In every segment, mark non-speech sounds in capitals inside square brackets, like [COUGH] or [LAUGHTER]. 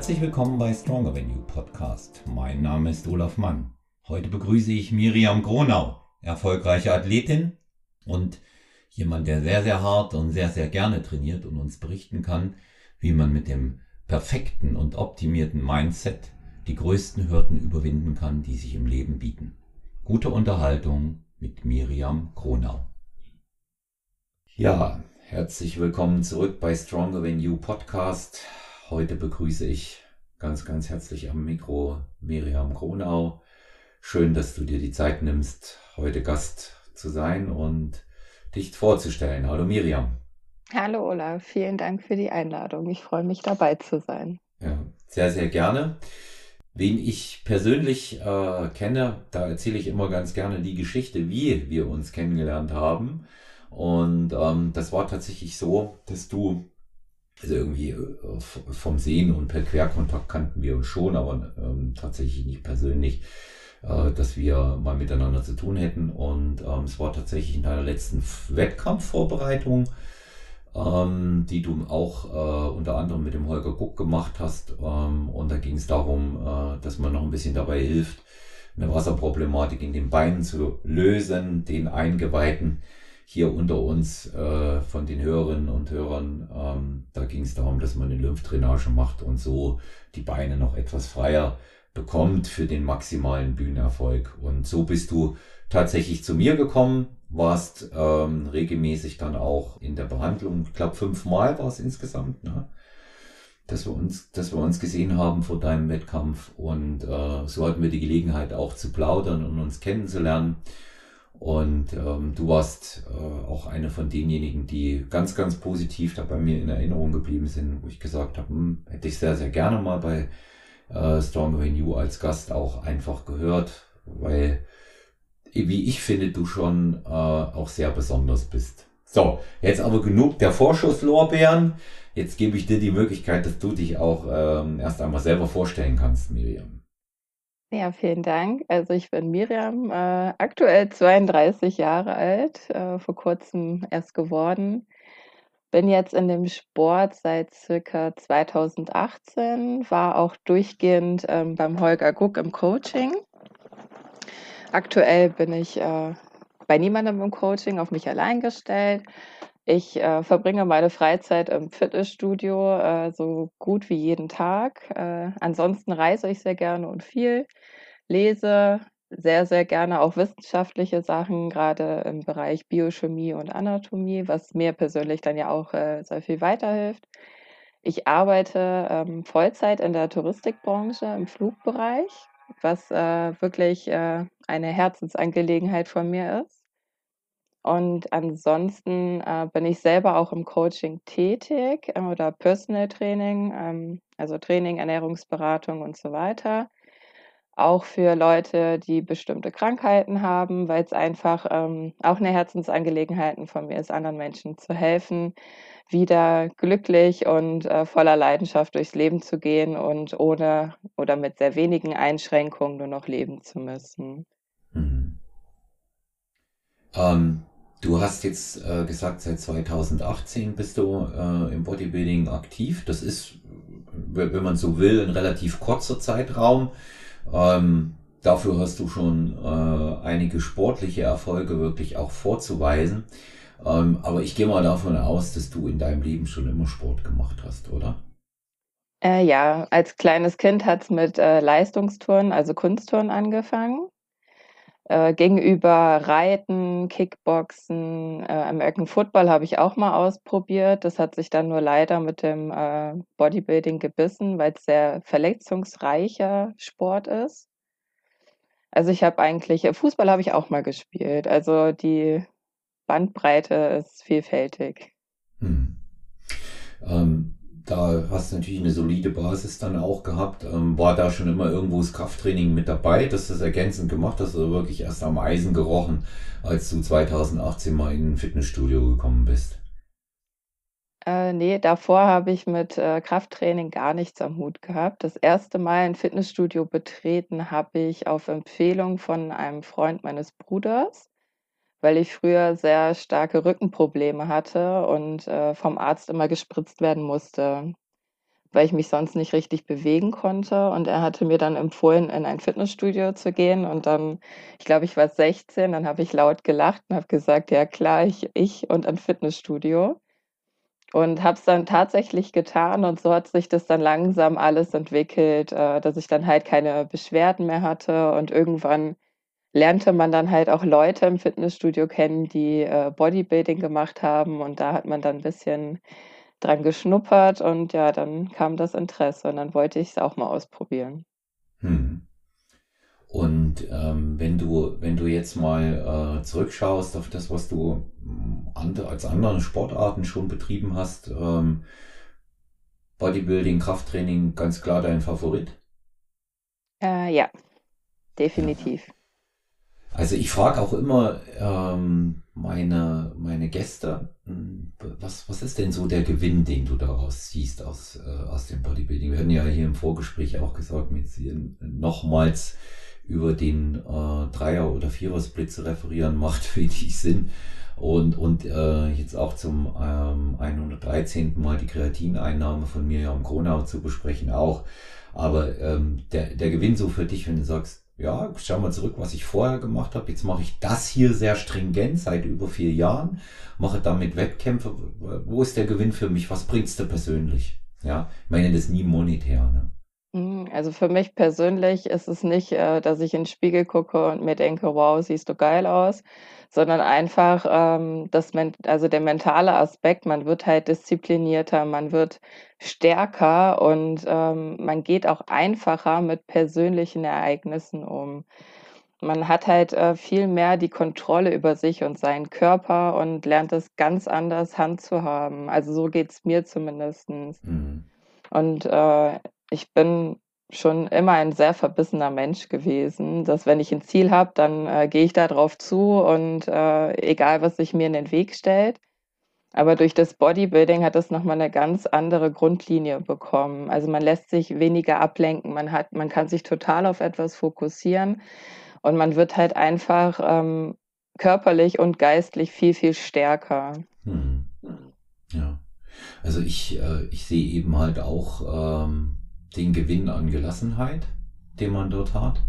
Herzlich willkommen bei Stronger Than You Podcast. Mein Name ist Olaf Mann. Heute begrüße ich Miriam Gronau, erfolgreiche Athletin und jemand, der sehr, sehr hart und sehr, sehr gerne trainiert und uns berichten kann, wie man mit dem perfekten und optimierten Mindset die größten Hürden überwinden kann, die sich im Leben bieten. Gute Unterhaltung mit Miriam Gronau. Ja, herzlich willkommen zurück bei Stronger Than You Podcast. Heute begrüße ich ganz, ganz herzlich am Mikro Miriam Gronau. Schön, dass du dir die Zeit nimmst, heute Gast zu sein und dich vorzustellen. Hallo Miriam. Hallo Olaf, vielen Dank für die Einladung. Ich freue mich dabei zu sein. Ja, sehr, sehr gerne. Wen ich persönlich äh, kenne, da erzähle ich immer ganz gerne die Geschichte, wie wir uns kennengelernt haben. Und ähm, das war tatsächlich so, dass du also irgendwie äh, vom Sehen und per Querkontakt kannten wir uns schon, aber ähm, tatsächlich nicht persönlich, äh, dass wir mal miteinander zu tun hätten. Und ähm, es war tatsächlich in deiner letzten Wettkampfvorbereitung, ähm, die du auch äh, unter anderem mit dem Holger Guck gemacht hast. Ähm, und da ging es darum, äh, dass man noch ein bisschen dabei hilft, eine Wasserproblematik in den Beinen zu lösen, den Eingeweihten hier unter uns äh, von den Hörerinnen und Hörern, ähm, da ging es darum, dass man eine Lymphdrainage macht und so die Beine noch etwas freier bekommt für den maximalen Bühnenerfolg. Und so bist du tatsächlich zu mir gekommen, warst ähm, regelmäßig dann auch in der Behandlung, ich glaube fünfmal war es insgesamt, ne? dass wir uns, dass wir uns gesehen haben vor deinem Wettkampf und äh, so hatten wir die Gelegenheit auch zu plaudern und uns kennenzulernen. Und ähm, du warst äh, auch eine von denjenigen, die ganz, ganz positiv da bei mir in Erinnerung geblieben sind, wo ich gesagt habe, hm, hätte ich sehr, sehr gerne mal bei äh, Storm Renew als Gast auch einfach gehört, weil, wie ich finde, du schon äh, auch sehr besonders bist. So, jetzt aber genug der Vorschusslorbeeren. Jetzt gebe ich dir die Möglichkeit, dass du dich auch ähm, erst einmal selber vorstellen kannst, Miriam. Ja, vielen Dank. Also ich bin Miriam, äh, aktuell 32 Jahre alt, äh, vor kurzem erst geworden. Bin jetzt in dem Sport seit circa 2018, war auch durchgehend ähm, beim Holger Guck im Coaching. Aktuell bin ich äh, bei niemandem im Coaching, auf mich allein gestellt. Ich äh, verbringe meine Freizeit im Fitnessstudio äh, so gut wie jeden Tag. Äh, ansonsten reise ich sehr gerne und viel, lese sehr, sehr gerne auch wissenschaftliche Sachen, gerade im Bereich Biochemie und Anatomie, was mir persönlich dann ja auch äh, sehr viel weiterhilft. Ich arbeite ähm, Vollzeit in der Touristikbranche im Flugbereich, was äh, wirklich äh, eine Herzensangelegenheit von mir ist. Und ansonsten äh, bin ich selber auch im Coaching tätig äh, oder Personal Training, ähm, also Training, Ernährungsberatung und so weiter. Auch für Leute, die bestimmte Krankheiten haben, weil es einfach ähm, auch eine Herzensangelegenheit von mir ist, anderen Menschen zu helfen, wieder glücklich und äh, voller Leidenschaft durchs Leben zu gehen und ohne oder mit sehr wenigen Einschränkungen nur noch leben zu müssen. Mhm. Ähm, Du hast jetzt äh, gesagt, seit 2018 bist du äh, im Bodybuilding aktiv. Das ist, wenn man so will, ein relativ kurzer Zeitraum. Ähm, dafür hast du schon äh, einige sportliche Erfolge wirklich auch vorzuweisen. Ähm, aber ich gehe mal davon aus, dass du in deinem Leben schon immer Sport gemacht hast, oder? Äh, ja, als kleines Kind hat es mit äh, Leistungsturnen, also Kunstturnen angefangen. Äh, gegenüber Reiten, Kickboxen, äh, American Football habe ich auch mal ausprobiert. Das hat sich dann nur leider mit dem äh, Bodybuilding gebissen, weil es sehr verletzungsreicher Sport ist. Also ich habe eigentlich, äh, Fußball habe ich auch mal gespielt. Also die Bandbreite ist vielfältig. Hm. Ähm, da hast du natürlich eine solide Basis dann auch gehabt. Ähm, war da schon immer irgendwo das Krafttraining mit dabei, dass das ergänzend gemacht hast oder wirklich erst am Eisen gerochen, als du 2018 mal in ein Fitnessstudio gekommen bist? Äh, nee, davor habe ich mit äh, Krafttraining gar nichts am Hut gehabt. Das erste Mal ein Fitnessstudio betreten habe ich auf Empfehlung von einem Freund meines Bruders weil ich früher sehr starke Rückenprobleme hatte und äh, vom Arzt immer gespritzt werden musste. weil ich mich sonst nicht richtig bewegen konnte. Und er hatte mir dann empfohlen, in ein Fitnessstudio zu gehen. Und dann, ich glaube, ich war 16, dann habe ich laut gelacht und habe gesagt, ja klar, ich, ich und ein Fitnessstudio. Und habe es dann tatsächlich getan und so hat sich das dann langsam alles entwickelt, äh, dass ich dann halt keine Beschwerden mehr hatte und irgendwann lernte man dann halt auch Leute im Fitnessstudio kennen, die äh, Bodybuilding gemacht haben und da hat man dann ein bisschen dran geschnuppert und ja, dann kam das Interesse und dann wollte ich es auch mal ausprobieren. Hm. Und ähm, wenn du, wenn du jetzt mal äh, zurückschaust auf das, was du hm, andre, als andere Sportarten schon betrieben hast, ähm, Bodybuilding, Krafttraining, ganz klar dein Favorit? Äh, ja, definitiv. Ja. Also ich frage auch immer ähm, meine, meine Gäste, hm, was, was ist denn so der Gewinn, den du daraus siehst aus, äh, aus dem Bodybuilding? Wir hatten ja hier im Vorgespräch auch gesagt, mit nochmals über den äh, Dreier- oder Vierer-Split zu referieren, macht [LAUGHS] wenig Sinn. Und, und äh, jetzt auch zum ähm, 113. Mal die Kreatineinnahme von mir am Kronau zu besprechen auch. Aber ähm, der, der Gewinn so für dich, wenn du sagst, ja, schau mal zurück, was ich vorher gemacht habe. Jetzt mache ich das hier sehr stringent seit über vier Jahren, mache damit Wettkämpfe. Wo ist der Gewinn für mich? Was bringt's dir persönlich? Ja, ich meine das nie monetär. Ne? Mhm, also für mich persönlich ist es nicht, äh, dass ich in den Spiegel gucke und mir denke, wow, siehst du geil aus, sondern einfach ähm, das, also der mentale Aspekt, man wird halt disziplinierter, man wird stärker und ähm, man geht auch einfacher mit persönlichen Ereignissen um. Man hat halt äh, viel mehr die Kontrolle über sich und seinen Körper und lernt es ganz anders handzuhaben. Also so geht es mir zumindest. Mhm. Und äh, ich bin schon immer ein sehr verbissener Mensch gewesen, dass wenn ich ein Ziel habe, dann äh, gehe ich da drauf zu und äh, egal, was sich mir in den Weg stellt. Aber durch das Bodybuilding hat das nochmal eine ganz andere Grundlinie bekommen. Also man lässt sich weniger ablenken, man, hat, man kann sich total auf etwas fokussieren und man wird halt einfach ähm, körperlich und geistlich viel, viel stärker. Hm. Ja. Also ich, äh, ich sehe eben halt auch ähm, den Gewinn an Gelassenheit, den man dort hat.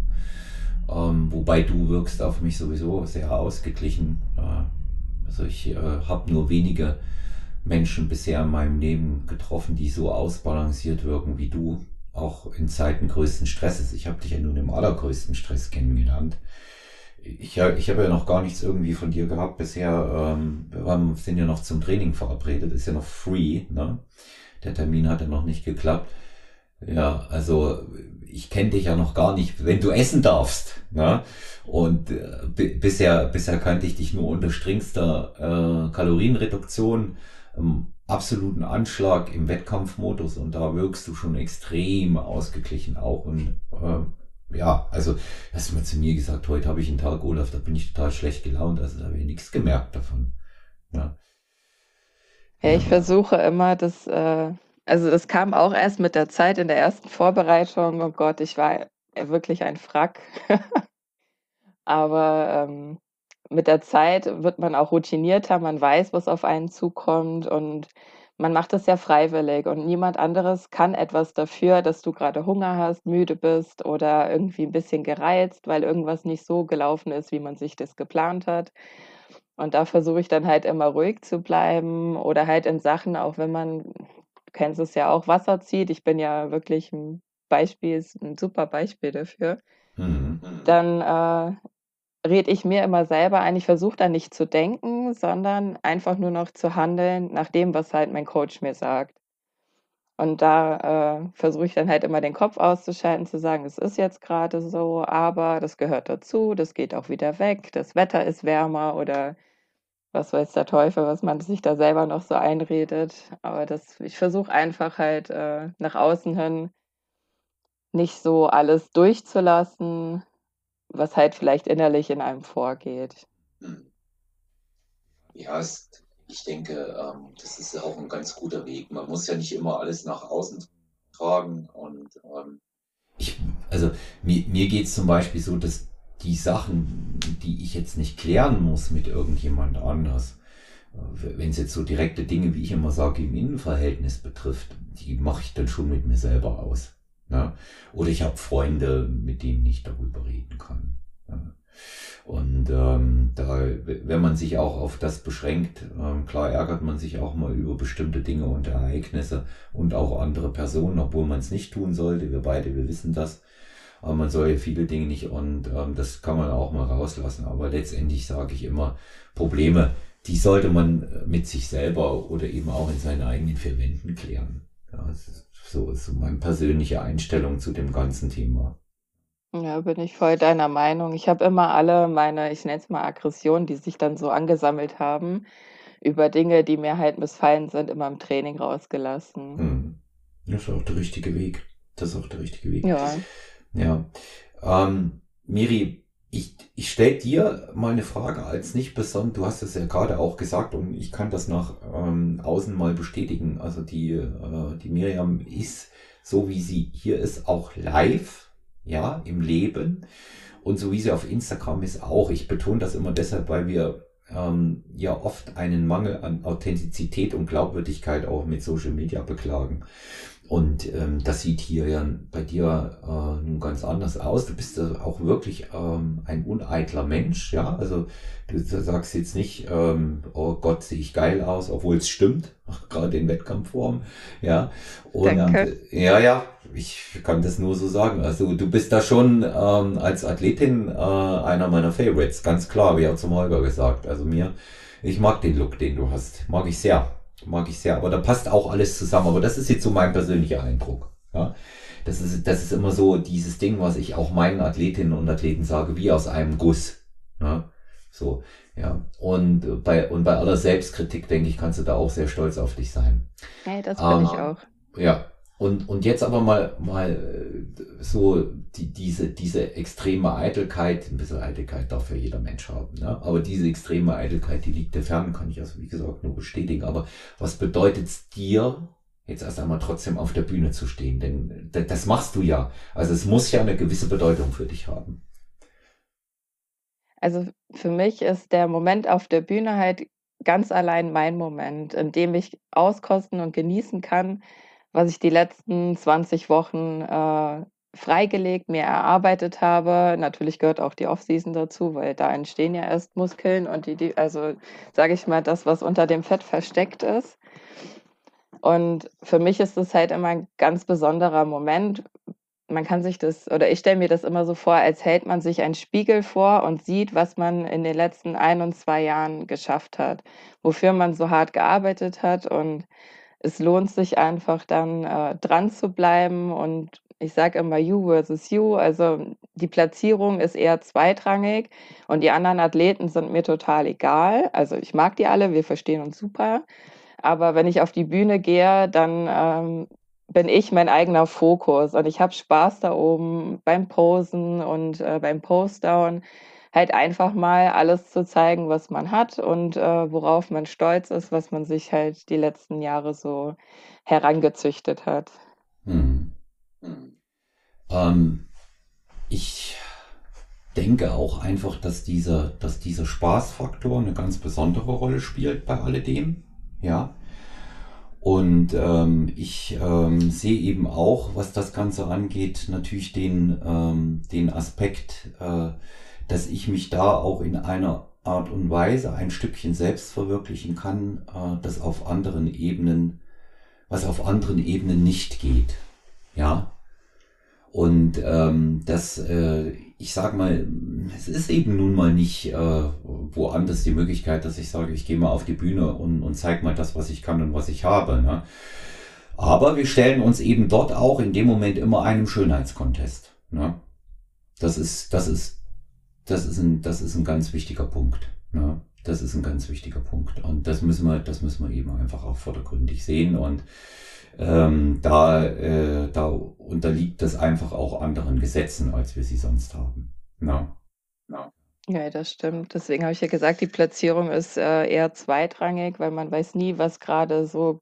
Ähm, wobei du wirkst auf mich sowieso sehr ausgeglichen. Äh, also ich äh, habe nur wenige Menschen bisher in meinem Leben getroffen, die so ausbalanciert wirken wie du, auch in Zeiten größten Stresses. Ich habe dich ja nun im allergrößten Stress kennengelernt. Ich, ich habe ja noch gar nichts irgendwie von dir gehabt bisher. Ähm, wir sind ja noch zum Training verabredet, ist ja noch free. Ne? Der Termin hat ja noch nicht geklappt. Ja, also ich kenne dich ja noch gar nicht, wenn du essen darfst. Ne? Und äh, bisher, bisher kannte ich dich nur unter strengster äh, Kalorienreduktion, im absoluten Anschlag im Wettkampfmodus und da wirkst du schon extrem ausgeglichen auch. Und äh, ja, also hast du mal zu mir gesagt, heute habe ich einen Tag Olaf, da bin ich total schlecht gelaunt, also da habe ich nichts gemerkt davon. Ja. Ja, ich versuche immer, das äh, also das kam auch erst mit der Zeit in der ersten Vorbereitung. Oh Gott, ich war wirklich ein Frack. [LAUGHS] Aber ähm, mit der Zeit wird man auch routinierter, man weiß, was auf einen zukommt und man macht es ja freiwillig und niemand anderes kann etwas dafür, dass du gerade Hunger hast, müde bist oder irgendwie ein bisschen gereizt, weil irgendwas nicht so gelaufen ist, wie man sich das geplant hat. Und da versuche ich dann halt immer ruhig zu bleiben oder halt in Sachen, auch wenn man kennst es ja auch, Wasser zieht. Ich bin ja wirklich ein Beispiel, ein super Beispiel dafür. Mhm. Dann äh, rede ich mir immer selber ein, ich versuche da nicht zu denken, sondern einfach nur noch zu handeln nach dem, was halt mein Coach mir sagt. Und da äh, versuche ich dann halt immer den Kopf auszuschalten, zu sagen, es ist jetzt gerade so, aber das gehört dazu, das geht auch wieder weg, das Wetter ist wärmer oder was weiß der Teufel, was man sich da selber noch so einredet. Aber das, ich versuche einfach halt äh, nach außen hin nicht so alles durchzulassen, was halt vielleicht innerlich in einem vorgeht. Hm. Ja, es, ich denke, ähm, das ist auch ein ganz guter Weg. Man muss ja nicht immer alles nach außen tragen und ähm, ich, also mir, mir geht es zum Beispiel so, dass die Sachen, die ich jetzt nicht klären muss mit irgendjemand anders, wenn es jetzt so direkte Dinge, wie ich immer sage, im Innenverhältnis betrifft, die mache ich dann schon mit mir selber aus. Ja? Oder ich habe Freunde, mit denen ich darüber reden kann. Ja? Und ähm, da, wenn man sich auch auf das beschränkt, ähm, klar ärgert man sich auch mal über bestimmte Dinge und Ereignisse und auch andere Personen, obwohl man es nicht tun sollte. Wir beide, wir wissen das. Aber man soll ja viele Dinge nicht und ähm, das kann man auch mal rauslassen. Aber letztendlich sage ich immer, Probleme, die sollte man mit sich selber oder eben auch in seinen eigenen vier Wänden klären. Ja, das ist so, so meine persönliche Einstellung zu dem ganzen Thema. Ja, bin ich voll deiner Meinung. Ich habe immer alle meine, ich nenne es mal Aggressionen, die sich dann so angesammelt haben, über Dinge, die mir halt missfallen sind, immer im Training rausgelassen. Hm. Das ist auch der richtige Weg. Das ist auch der richtige Weg. Ja. Ja. Ähm, Miri, ich, ich stelle dir mal eine Frage als nicht besonders, du hast es ja gerade auch gesagt und ich kann das nach ähm, außen mal bestätigen. Also die, äh, die Miriam ist, so wie sie hier ist, auch live, ja, im Leben. Und so wie sie auf Instagram ist auch. Ich betone das immer deshalb, weil wir ähm, ja oft einen Mangel an Authentizität und Glaubwürdigkeit auch mit Social Media beklagen. Und ähm, das sieht hier ja bei dir äh, nun ganz anders aus. Du bist auch wirklich ähm, ein uneitler Mensch, ja. Also du sagst jetzt nicht, ähm, oh Gott, sehe ich geil aus, obwohl es stimmt, [LAUGHS] gerade in Wettkampfform, ja. Und Danke. Äh, ja, ja, ich kann das nur so sagen. Also du bist da schon ähm, als Athletin äh, einer meiner Favorites, ganz klar, wie auch zum Holger gesagt. Also mir, ich mag den Look, den du hast, mag ich sehr. Mag ich sehr, aber da passt auch alles zusammen. Aber das ist jetzt so mein persönlicher Eindruck. Ja, das ist, das ist immer so dieses Ding, was ich auch meinen Athletinnen und Athleten sage, wie aus einem Guss. Ja, so, ja. Und bei, und bei aller Selbstkritik, denke ich, kannst du da auch sehr stolz auf dich sein. Hey, das bin ähm, ich auch. Ja, und, und jetzt aber mal, mal äh, so die, diese, diese extreme Eitelkeit, ein bisschen Eitelkeit darf ja jeder Mensch haben, ne? aber diese extreme Eitelkeit, die liegt dir fern, kann ich also wie gesagt nur bestätigen. Aber was bedeutet es dir, jetzt erst einmal trotzdem auf der Bühne zu stehen? Denn das machst du ja. Also es muss ja eine gewisse Bedeutung für dich haben. Also für mich ist der Moment auf der Bühne halt ganz allein mein Moment, in dem ich auskosten und genießen kann, was ich die letzten 20 Wochen äh, freigelegt, mir erarbeitet habe. Natürlich gehört auch die Offseason dazu, weil da entstehen ja erst Muskeln und die, die also sage ich mal, das, was unter dem Fett versteckt ist. Und für mich ist es halt immer ein ganz besonderer Moment. Man kann sich das, oder ich stelle mir das immer so vor, als hält man sich einen Spiegel vor und sieht, was man in den letzten ein und zwei Jahren geschafft hat, wofür man so hart gearbeitet hat und es lohnt sich einfach dann äh, dran zu bleiben und ich sage immer you versus you, also die Platzierung ist eher zweitrangig und die anderen Athleten sind mir total egal. Also ich mag die alle, wir verstehen uns super, aber wenn ich auf die Bühne gehe, dann ähm, bin ich mein eigener Fokus und ich habe Spaß da oben beim Posen und äh, beim Postdown halt einfach mal alles zu zeigen, was man hat und äh, worauf man stolz ist, was man sich halt die letzten Jahre so herangezüchtet hat. Hm. Ähm, ich denke auch einfach, dass dieser, dass dieser Spaßfaktor eine ganz besondere Rolle spielt bei alledem. Ja. Und ähm, ich ähm, sehe eben auch, was das Ganze angeht, natürlich den, ähm, den Aspekt, äh, dass ich mich da auch in einer Art und Weise ein Stückchen selbst verwirklichen kann, äh, das auf anderen Ebenen, was auf anderen Ebenen nicht geht. Ja. Und ähm, das, äh, ich sag mal, es ist eben nun mal nicht äh, woanders die Möglichkeit, dass ich sage, ich gehe mal auf die Bühne und, und zeig mal das, was ich kann und was ich habe. Ne? Aber wir stellen uns eben dort auch in dem Moment immer einem Schönheitskontest. Ne? Das ist, das ist das ist ein, das ist ein ganz wichtiger Punkt. Ne? Das ist ein ganz wichtiger Punkt. Und das müssen wir, das müssen wir eben einfach auch vordergründig sehen. Und ähm, da, äh, da unterliegt das einfach auch anderen Gesetzen, als wir sie sonst haben. Na? Na. Ja, das stimmt. Deswegen habe ich ja gesagt, die Platzierung ist äh, eher zweitrangig, weil man weiß nie, was gerade so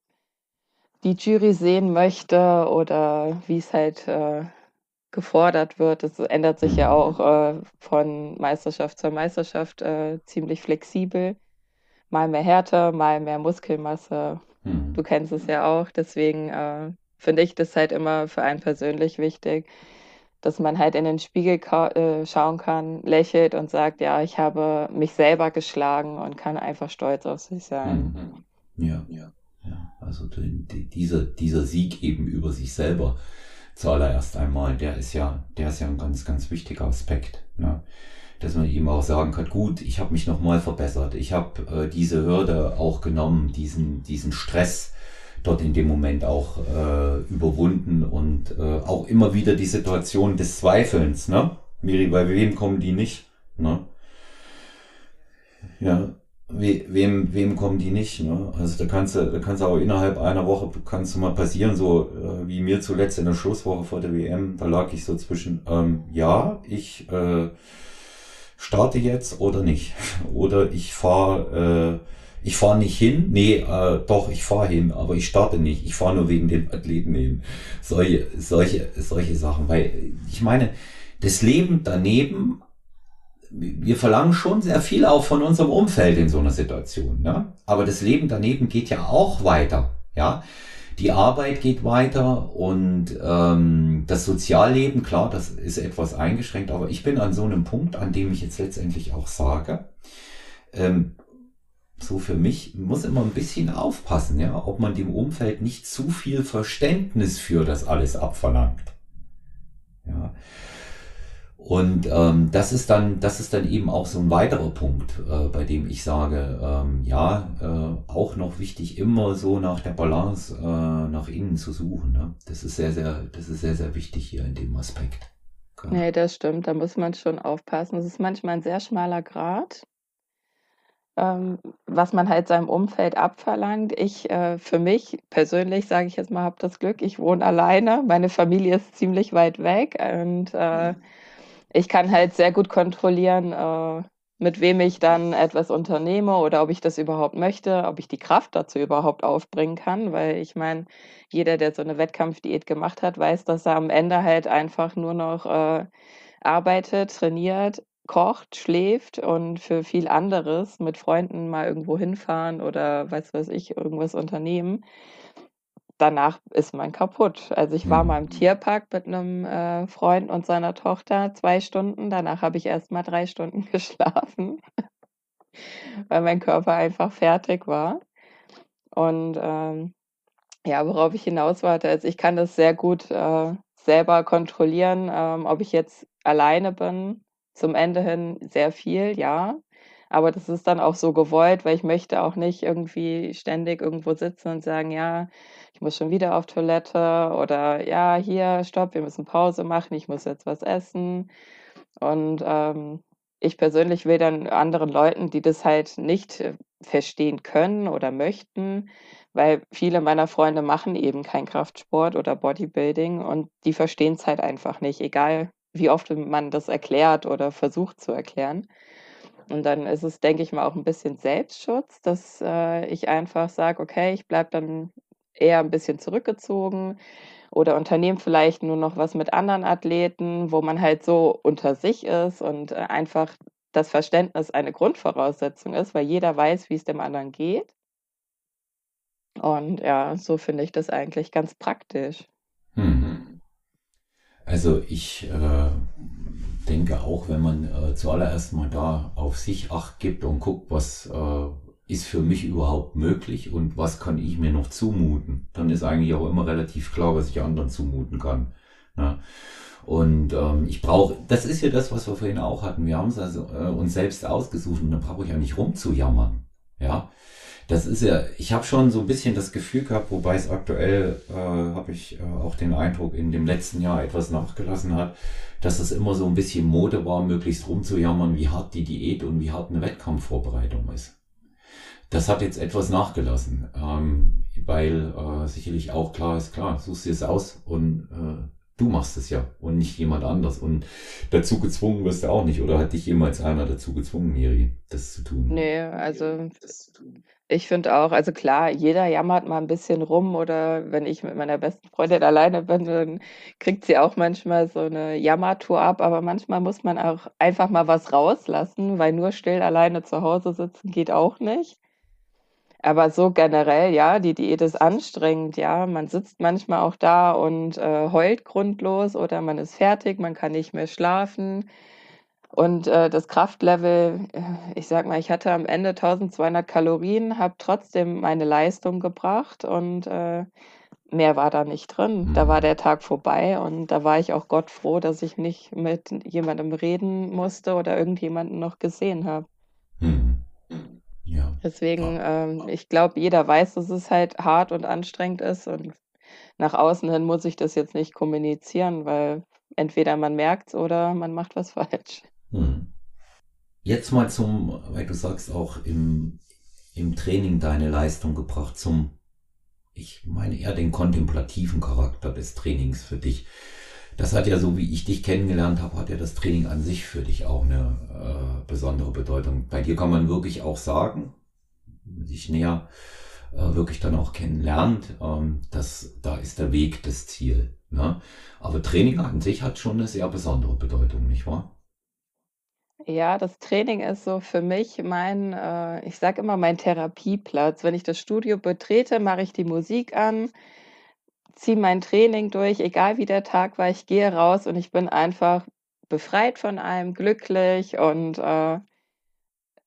die Jury sehen möchte oder wie es halt äh, gefordert wird. Das ändert sich ja auch äh, von Meisterschaft zur Meisterschaft äh, ziemlich flexibel. mal mehr Härte, mal mehr Muskelmasse. Mhm. Du kennst es ja auch, deswegen äh, finde ich das halt immer für einen persönlich wichtig, dass man halt in den Spiegel äh, schauen kann, lächelt und sagt, ja, ich habe mich selber geschlagen und kann einfach stolz auf sich sein. Mhm. Ja, ja. ja. Also die, dieser, dieser Sieg eben über sich selber zuallererst einmal, der ist ja, der ist ja ein ganz, ganz wichtiger Aspekt. Ne? Dass man eben auch sagen kann, gut, ich habe mich nochmal verbessert, ich habe äh, diese Hürde auch genommen, diesen, diesen Stress dort in dem Moment auch äh, überwunden und äh, auch immer wieder die Situation des Zweifelns, ne? Miri, bei wem kommen die nicht? Ne? Ja, we, wem, wem kommen die nicht? Ne? Also da kannst du, da kannst du auch innerhalb einer Woche kannst du mal passieren, so äh, wie mir zuletzt in der Schlusswoche vor der WM, da lag ich so zwischen, ähm, ja, ich äh, starte jetzt oder nicht. [LAUGHS] Oder ich fahre äh, ich fahre nicht hin, nee, äh, doch, ich fahre hin, aber ich starte nicht, ich fahre nur wegen den Athleten hin. Solche, solche, solche Sachen. Weil ich meine, das Leben daneben, wir verlangen schon sehr viel auch von unserem Umfeld in so einer Situation. Ne? Aber das Leben daneben geht ja auch weiter. Ja, die Arbeit geht weiter und ähm, das Sozialleben, klar, das ist etwas eingeschränkt, aber ich bin an so einem Punkt, an dem ich jetzt letztendlich auch sage, ähm, so für mich muss immer ein bisschen aufpassen, ja, ob man dem Umfeld nicht zu viel Verständnis für das alles abverlangt. Ja. Und ähm, das ist dann, das ist dann eben auch so ein weiterer Punkt, äh, bei dem ich sage, ähm, ja, äh, auch noch wichtig, immer so nach der Balance äh, nach innen zu suchen. Ne? Das ist sehr, sehr, das ist sehr, sehr wichtig hier in dem Aspekt. Ja. Nee, das stimmt. Da muss man schon aufpassen. Es ist manchmal ein sehr schmaler Grad ähm, was man halt seinem Umfeld abverlangt. Ich, äh, für mich persönlich, sage ich jetzt mal, habe das Glück, ich wohne alleine. Meine Familie ist ziemlich weit weg und äh, ich kann halt sehr gut kontrollieren, äh, mit wem ich dann etwas unternehme oder ob ich das überhaupt möchte, ob ich die Kraft dazu überhaupt aufbringen kann, weil ich meine, jeder, der so eine Wettkampfdiät gemacht hat, weiß, dass er am Ende halt einfach nur noch äh, arbeitet, trainiert, kocht, schläft und für viel anderes mit Freunden mal irgendwo hinfahren oder weiß was ich, irgendwas unternehmen. Danach ist man kaputt. Also ich war mal im mhm. Tierpark mit einem äh, Freund und seiner Tochter zwei Stunden. Danach habe ich erst mal drei Stunden [LAUGHS] geschlafen, weil mein Körper einfach fertig war. Und ähm, ja, worauf ich hinaus warte, also ich kann das sehr gut äh, selber kontrollieren, ähm, ob ich jetzt alleine bin zum Ende hin sehr viel, ja. Aber das ist dann auch so gewollt, weil ich möchte auch nicht irgendwie ständig irgendwo sitzen und sagen, ja, ich muss schon wieder auf Toilette oder ja, hier, stopp, wir müssen Pause machen, ich muss jetzt was essen. Und ähm, ich persönlich will dann anderen Leuten, die das halt nicht äh, verstehen können oder möchten, weil viele meiner Freunde machen eben kein Kraftsport oder Bodybuilding und die verstehen es halt einfach nicht, egal wie oft man das erklärt oder versucht zu erklären. Und dann ist es, denke ich mal, auch ein bisschen Selbstschutz, dass äh, ich einfach sage, okay, ich bleibe dann eher ein bisschen zurückgezogen oder unternehme vielleicht nur noch was mit anderen Athleten, wo man halt so unter sich ist und äh, einfach das Verständnis eine Grundvoraussetzung ist, weil jeder weiß, wie es dem anderen geht. Und ja, so finde ich das eigentlich ganz praktisch. Mhm. Also ich äh, denke auch, wenn man äh, zuallererst mal da auf sich acht gibt und guckt, was äh, ist für mich überhaupt möglich und was kann ich mir noch zumuten, dann ist eigentlich auch immer relativ klar, was ich anderen zumuten kann. Ne? Und ähm, ich brauche, das ist ja das, was wir vorhin auch hatten. Wir haben es also äh, uns selbst ausgesucht und dann brauche ich ja nicht rumzujammern. Ja, das ist ja, ich habe schon so ein bisschen das Gefühl gehabt, wobei es aktuell, äh, habe ich äh, auch den Eindruck, in dem letzten Jahr etwas nachgelassen hat, dass es immer so ein bisschen Mode war, möglichst rumzujammern, wie hart die Diät und wie hart eine Wettkampfvorbereitung ist. Das hat jetzt etwas nachgelassen, ähm, weil äh, sicherlich auch klar ist, klar, suchst dir es aus und äh, du machst es ja und nicht jemand anders. Und dazu gezwungen wirst du auch nicht. Oder hat dich jemals einer dazu gezwungen, Miri, das zu tun? Nee, also ich finde auch, also klar, jeder jammert mal ein bisschen rum oder wenn ich mit meiner besten Freundin alleine bin, dann kriegt sie auch manchmal so eine Jammertour ab, aber manchmal muss man auch einfach mal was rauslassen, weil nur still alleine zu Hause sitzen geht auch nicht. Aber so generell, ja, die Diät ist anstrengend, ja. Man sitzt manchmal auch da und, äh, heult grundlos oder man ist fertig, man kann nicht mehr schlafen. Und, äh, das Kraftlevel, äh, ich sage mal, ich hatte am Ende 1.200 Kalorien, habe trotzdem meine Leistung gebracht und, äh, mehr war da nicht drin. Da war Mhm. der Tag vorbei und da war ich auch Gott froh, dass ich nicht mit jemandem reden musste oder irgendjemanden noch gesehen habe. Mhm. Ja. Deswegen, ähm, ich glaube, jeder weiß, dass es halt hart und anstrengend ist und nach außen hin muss ich das jetzt nicht kommunizieren, weil entweder man merkt's oder man macht was [LAUGHS] falsch. Mhm. Jetzt mal zum, weil du sagst auch im, im Training deine Leistung gebracht, zum, ich meine eher den kontemplativen Charakter des Trainings für dich. Das hat ja, so wie ich dich kennengelernt habe, hat ja das Training an sich für dich auch eine äh, besondere Bedeutung. Bei dir kann man wirklich auch sagen, dich näher äh, wirklich dann auch kennenlernt, ähm, dass da ist der Weg das Ziel. Ne? Aber Training an sich hat schon eine sehr besondere Bedeutung, nicht wahr? Ja, das Training ist so für mich mein, äh, ich sage immer, mein Therapieplatz. Wenn ich das Studio betrete, mache ich die Musik an, ziehe mein Training durch, egal wie der Tag war. Ich gehe raus und ich bin einfach befreit von allem, glücklich und, äh,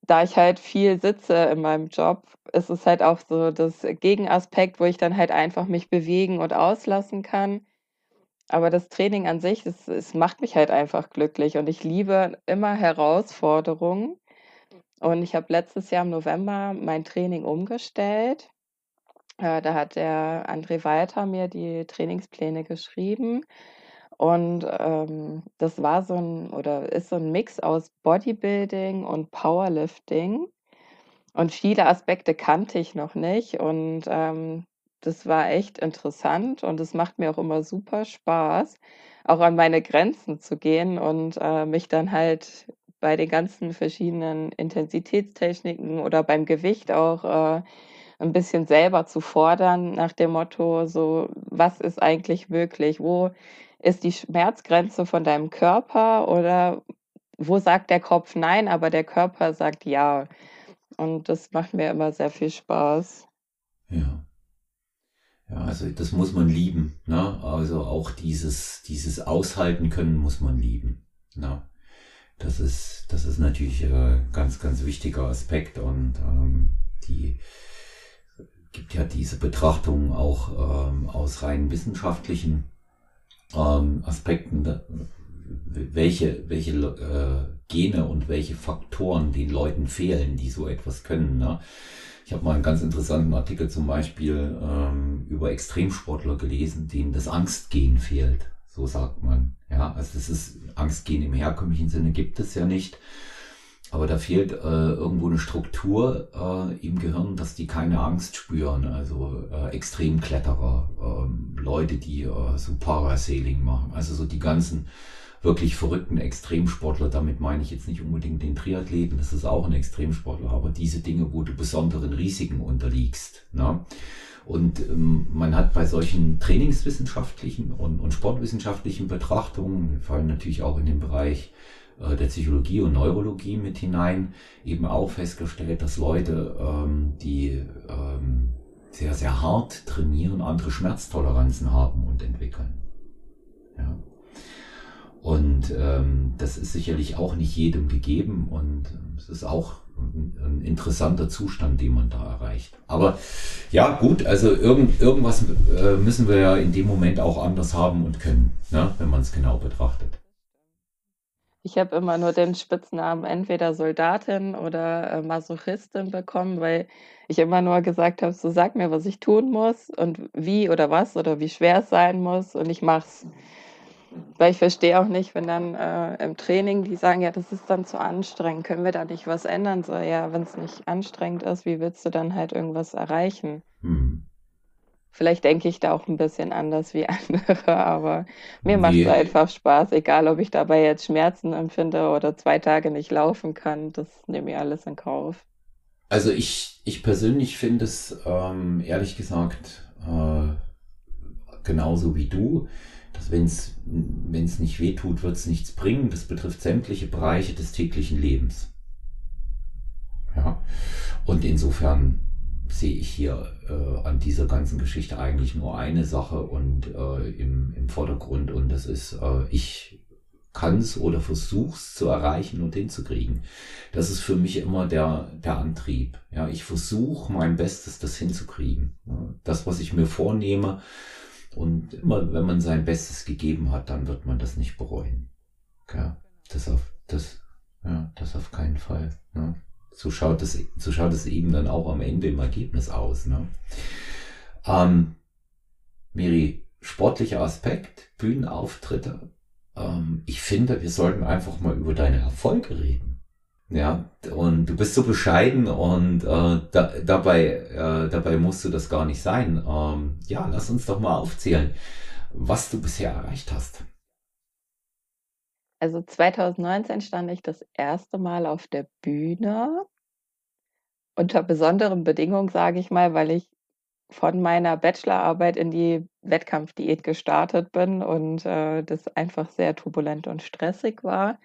da ich halt viel sitze in meinem Job, ist es halt auch so das Gegenaspekt, wo ich dann halt einfach mich bewegen und auslassen kann. Aber das Training an sich, es es macht mich halt einfach glücklich und ich liebe immer Herausforderungen. Und ich habe letztes Jahr im November mein Training umgestellt. Äh, da hat der André Walter mir die Trainingspläne geschrieben und, ähm, das war so 'n oder ist so 'n Mix aus Bodybuilding und Powerlifting und viele Aspekte kannte ich noch nicht und, ähm, das war echt interessant und es macht mir auch immer super Spaß, auch an meine Grenzen zu gehen und, äh, mich dann halt bei den ganzen verschiedenen Intensitätstechniken oder beim Gewicht auch, äh, 'n bisschen selber zu fordern nach dem Motto so: „Was ist eigentlich möglich? Wo ist die Schmerzgrenze von deinem Körper oder wo sagt der Kopf nein, aber der Körper sagt ja?“ Und das macht mir immer sehr viel Spaß. Ja. Ja, also das muss man lieben. Ne? Also auch dieses, dieses Aushalten können muss man lieben. Ne? Das ist, das ist natürlich ein ganz, ganz wichtiger Aspekt und ähm, die gibt ja diese Betrachtung auch ähm, aus rein wissenschaftlichen ähm, Aspekten, welche, welche äh, Gene und welche Faktoren den Leuten fehlen, die so etwas können. Ne? Ich habe mal einen ganz interessanten Artikel zum Beispiel ähm, über Extremsportler gelesen, denen das Angstgen fehlt. So sagt man. Ja, also das ist Angstgen im herkömmlichen Sinne gibt es ja nicht. Aber da fehlt äh, irgendwo eine Struktur äh, im Gehirn, dass die keine Angst spüren. Also äh, Extremkletterer, ähm, Leute, die äh, so Parasailing machen. Also so die ganzen wirklich verrückten Extremsportler. Damit meine ich jetzt nicht unbedingt den Triathleten, das ist auch ein Extremsportler, aber diese Dinge, wo du besonderen Risiken unterliegst. Ne? Und ähm, man hat bei solchen trainingswissenschaftlichen und, und sportwissenschaftlichen Betrachtungen, wir fallen natürlich auch in den Bereich äh, der Psychologie und Neurologie mit hinein, eben auch festgestellt, dass Leute, ähm, die ähm, sehr, sehr hart trainieren, andere Schmerztoleranzen haben und entwickeln. Ja. Und ähm, das ist sicherlich auch nicht jedem gegeben und es ist auch ein, ein interessanter Zustand, den man da erreicht. Aber ja, gut, also irgend, irgendwas äh, müssen wir ja in dem Moment auch anders haben und können, ne, wenn man es genau betrachtet. Ich habe immer nur den Spitznamen entweder Soldatin oder, äh, Masochistin bekommen, weil ich immer nur gesagt habe: „So, sag mir, was ich tun muss und wie oder was oder wie schwer es sein muss und ich mache es.“ Weil ich verstehe auch nicht, wenn dann, äh, im Training die sagen: „Ja, das ist dann zu anstrengend. Können wir da nicht was ändern?“ So, ja, wenn's nicht anstrengend ist, wie willst du dann halt irgendwas erreichen? Hm. Vielleicht denke ich da auch 'n bisschen anders wie [LAUGHS] andere, aber mir macht's Wir, einfach Spaß, egal ob ich dabei jetzt Schmerzen empfinde oder 2 Tage nicht laufen kann, das nehme ich alles in Kauf. also ich, ich persönlich finde es ähm, ehrlich gesagt äh, genauso wie du, dass wenn es es nicht wehtut, wird es nichts bringen. Das betrifft sämtliche Bereiche des täglichen Lebens. Ja. Und insofern sehe ich hier äh, an dieser ganzen Geschichte eigentlich nur eine Sache und äh, im, im Vordergrund und das ist, äh, ich kann's oder versuch's zu erreichen und hinzukriegen. Das ist für mich immer der, der Antrieb. Ja, ich versuche mein Bestes, das hinzukriegen. Das, was ich mir vornehme. Und immer, wenn man sein Bestes gegeben hat, dann wird man das nicht bereuen. Ja, das auf, das, ja, das auf keinen Fall. Ne? So schaut es, so schaut es eben dann auch am Ende im Ergebnis aus. Ne? Ähm, Miri, sportlicher Aspekt, Bühnenauftritte, ähm, ich finde, wir sollten einfach mal über deine Erfolge reden. Ja, und du bist so bescheiden und äh, da, dabei, äh, dabei musst du das gar nicht sein. Ähm, ja, lass uns doch mal aufzählen, was du bisher erreicht hast. Also 2019 stand ich das erste Mal auf der Bühne. Unter besonderen Bedingungen, sage ich mal, weil ich von meiner Bachelorarbeit in die Wettkampfdiät gestartet bin und äh, das einfach sehr turbulent und stressig war.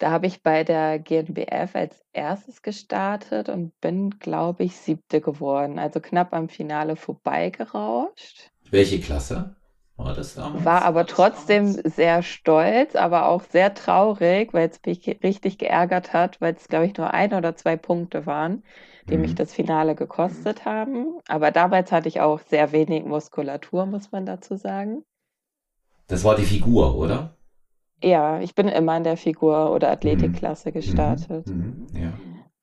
Da habe ich bei der GNBF als erstes gestartet und bin, glaube ich, siebte geworden, also knapp am Finale vorbeigerauscht. Welche Klasse war das damals? War aber trotzdem sehr stolz, aber auch sehr traurig, weil es mich richtig geärgert hat, weil es, glaube ich, nur ein oder zwei Punkte waren die mhm. mich das Finale gekostet haben. Aber damals hatte ich auch sehr wenig Muskulatur, muss man dazu sagen. Das war die Figur, oder? Ja, ich bin immer in der Figur- oder Athletikklasse mhm. gestartet. Mhm. Ja.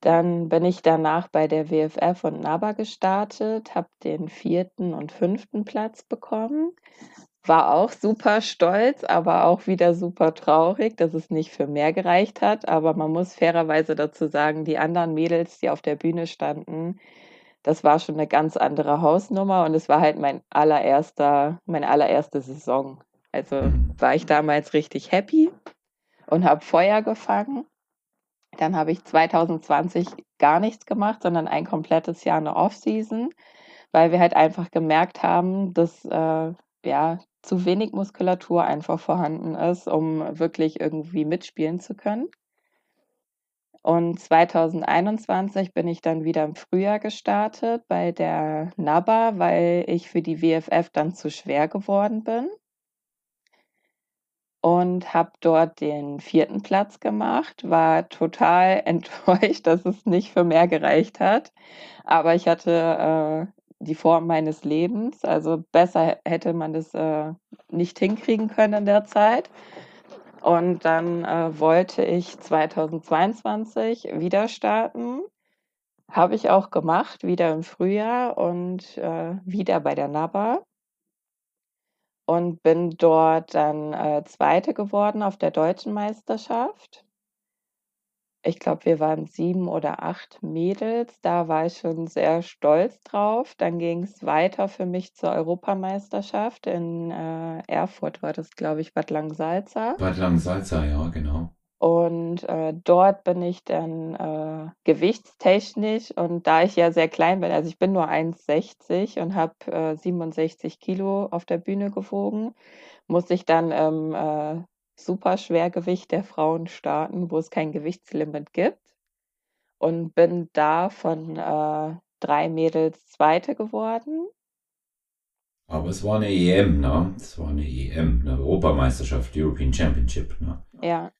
Dann bin ich danach bei der WFF und NABA gestartet, habe den vierten und fünften Platz bekommen war auch super stolz, aber auch wieder super traurig, dass es nicht für mehr gereicht hat. Aber man muss fairerweise dazu sagen, die anderen Mädels, die auf der Bühne standen, das war schon eine ganz andere Hausnummer und es war halt mein allererster, meine allererste Saison. Also mhm. war ich damals richtig happy und habe Feuer gefangen. Dann habe ich 2020 gar nichts gemacht, sondern ein komplettes Jahr eine Off-Season, weil wir halt einfach gemerkt haben, dass äh, ja, zu wenig Muskulatur einfach vorhanden ist, um wirklich irgendwie mitspielen zu können. Und 2021 bin ich dann wieder im Frühjahr gestartet bei der NABA, weil ich für die WFF dann zu schwer geworden bin. Und habe dort den vierten Platz gemacht, war total [LAUGHS] enttäuscht, dass es nicht für mehr gereicht hat. Aber ich hatte äh, die Form meines Lebens. Also besser hätte man das äh, nicht hinkriegen können in der Zeit. Und dann äh, wollte ich 2022 wieder starten. Habe ich auch gemacht, wieder im Frühjahr und äh, wieder bei der NABA. Und bin dort dann äh, Zweite geworden auf der deutschen Meisterschaft ich glaube, wir waren sieben oder acht Mädels. Da war ich schon sehr stolz drauf. Dann ging es weiter für mich zur Europameisterschaft in äh, Erfurt, war das, glaube ich, Bad Langsalza. Bad Langsalza, ja, genau. Und äh, dort bin ich dann äh, gewichtstechnisch und da ich ja sehr klein bin, also ich bin nur 1,60 und habe äh, 67 Kilo auf der Bühne gewogen, muss ich dann im ähm, Superschwergewicht der Frauen starten, wo es kein Gewichtslimit gibt. Und bin da von äh, drei Mädels Zweite geworden. Aber es war eine EM, ne? Es war eine EM, eine Europameisterschaft, European Championship, ne? Ja,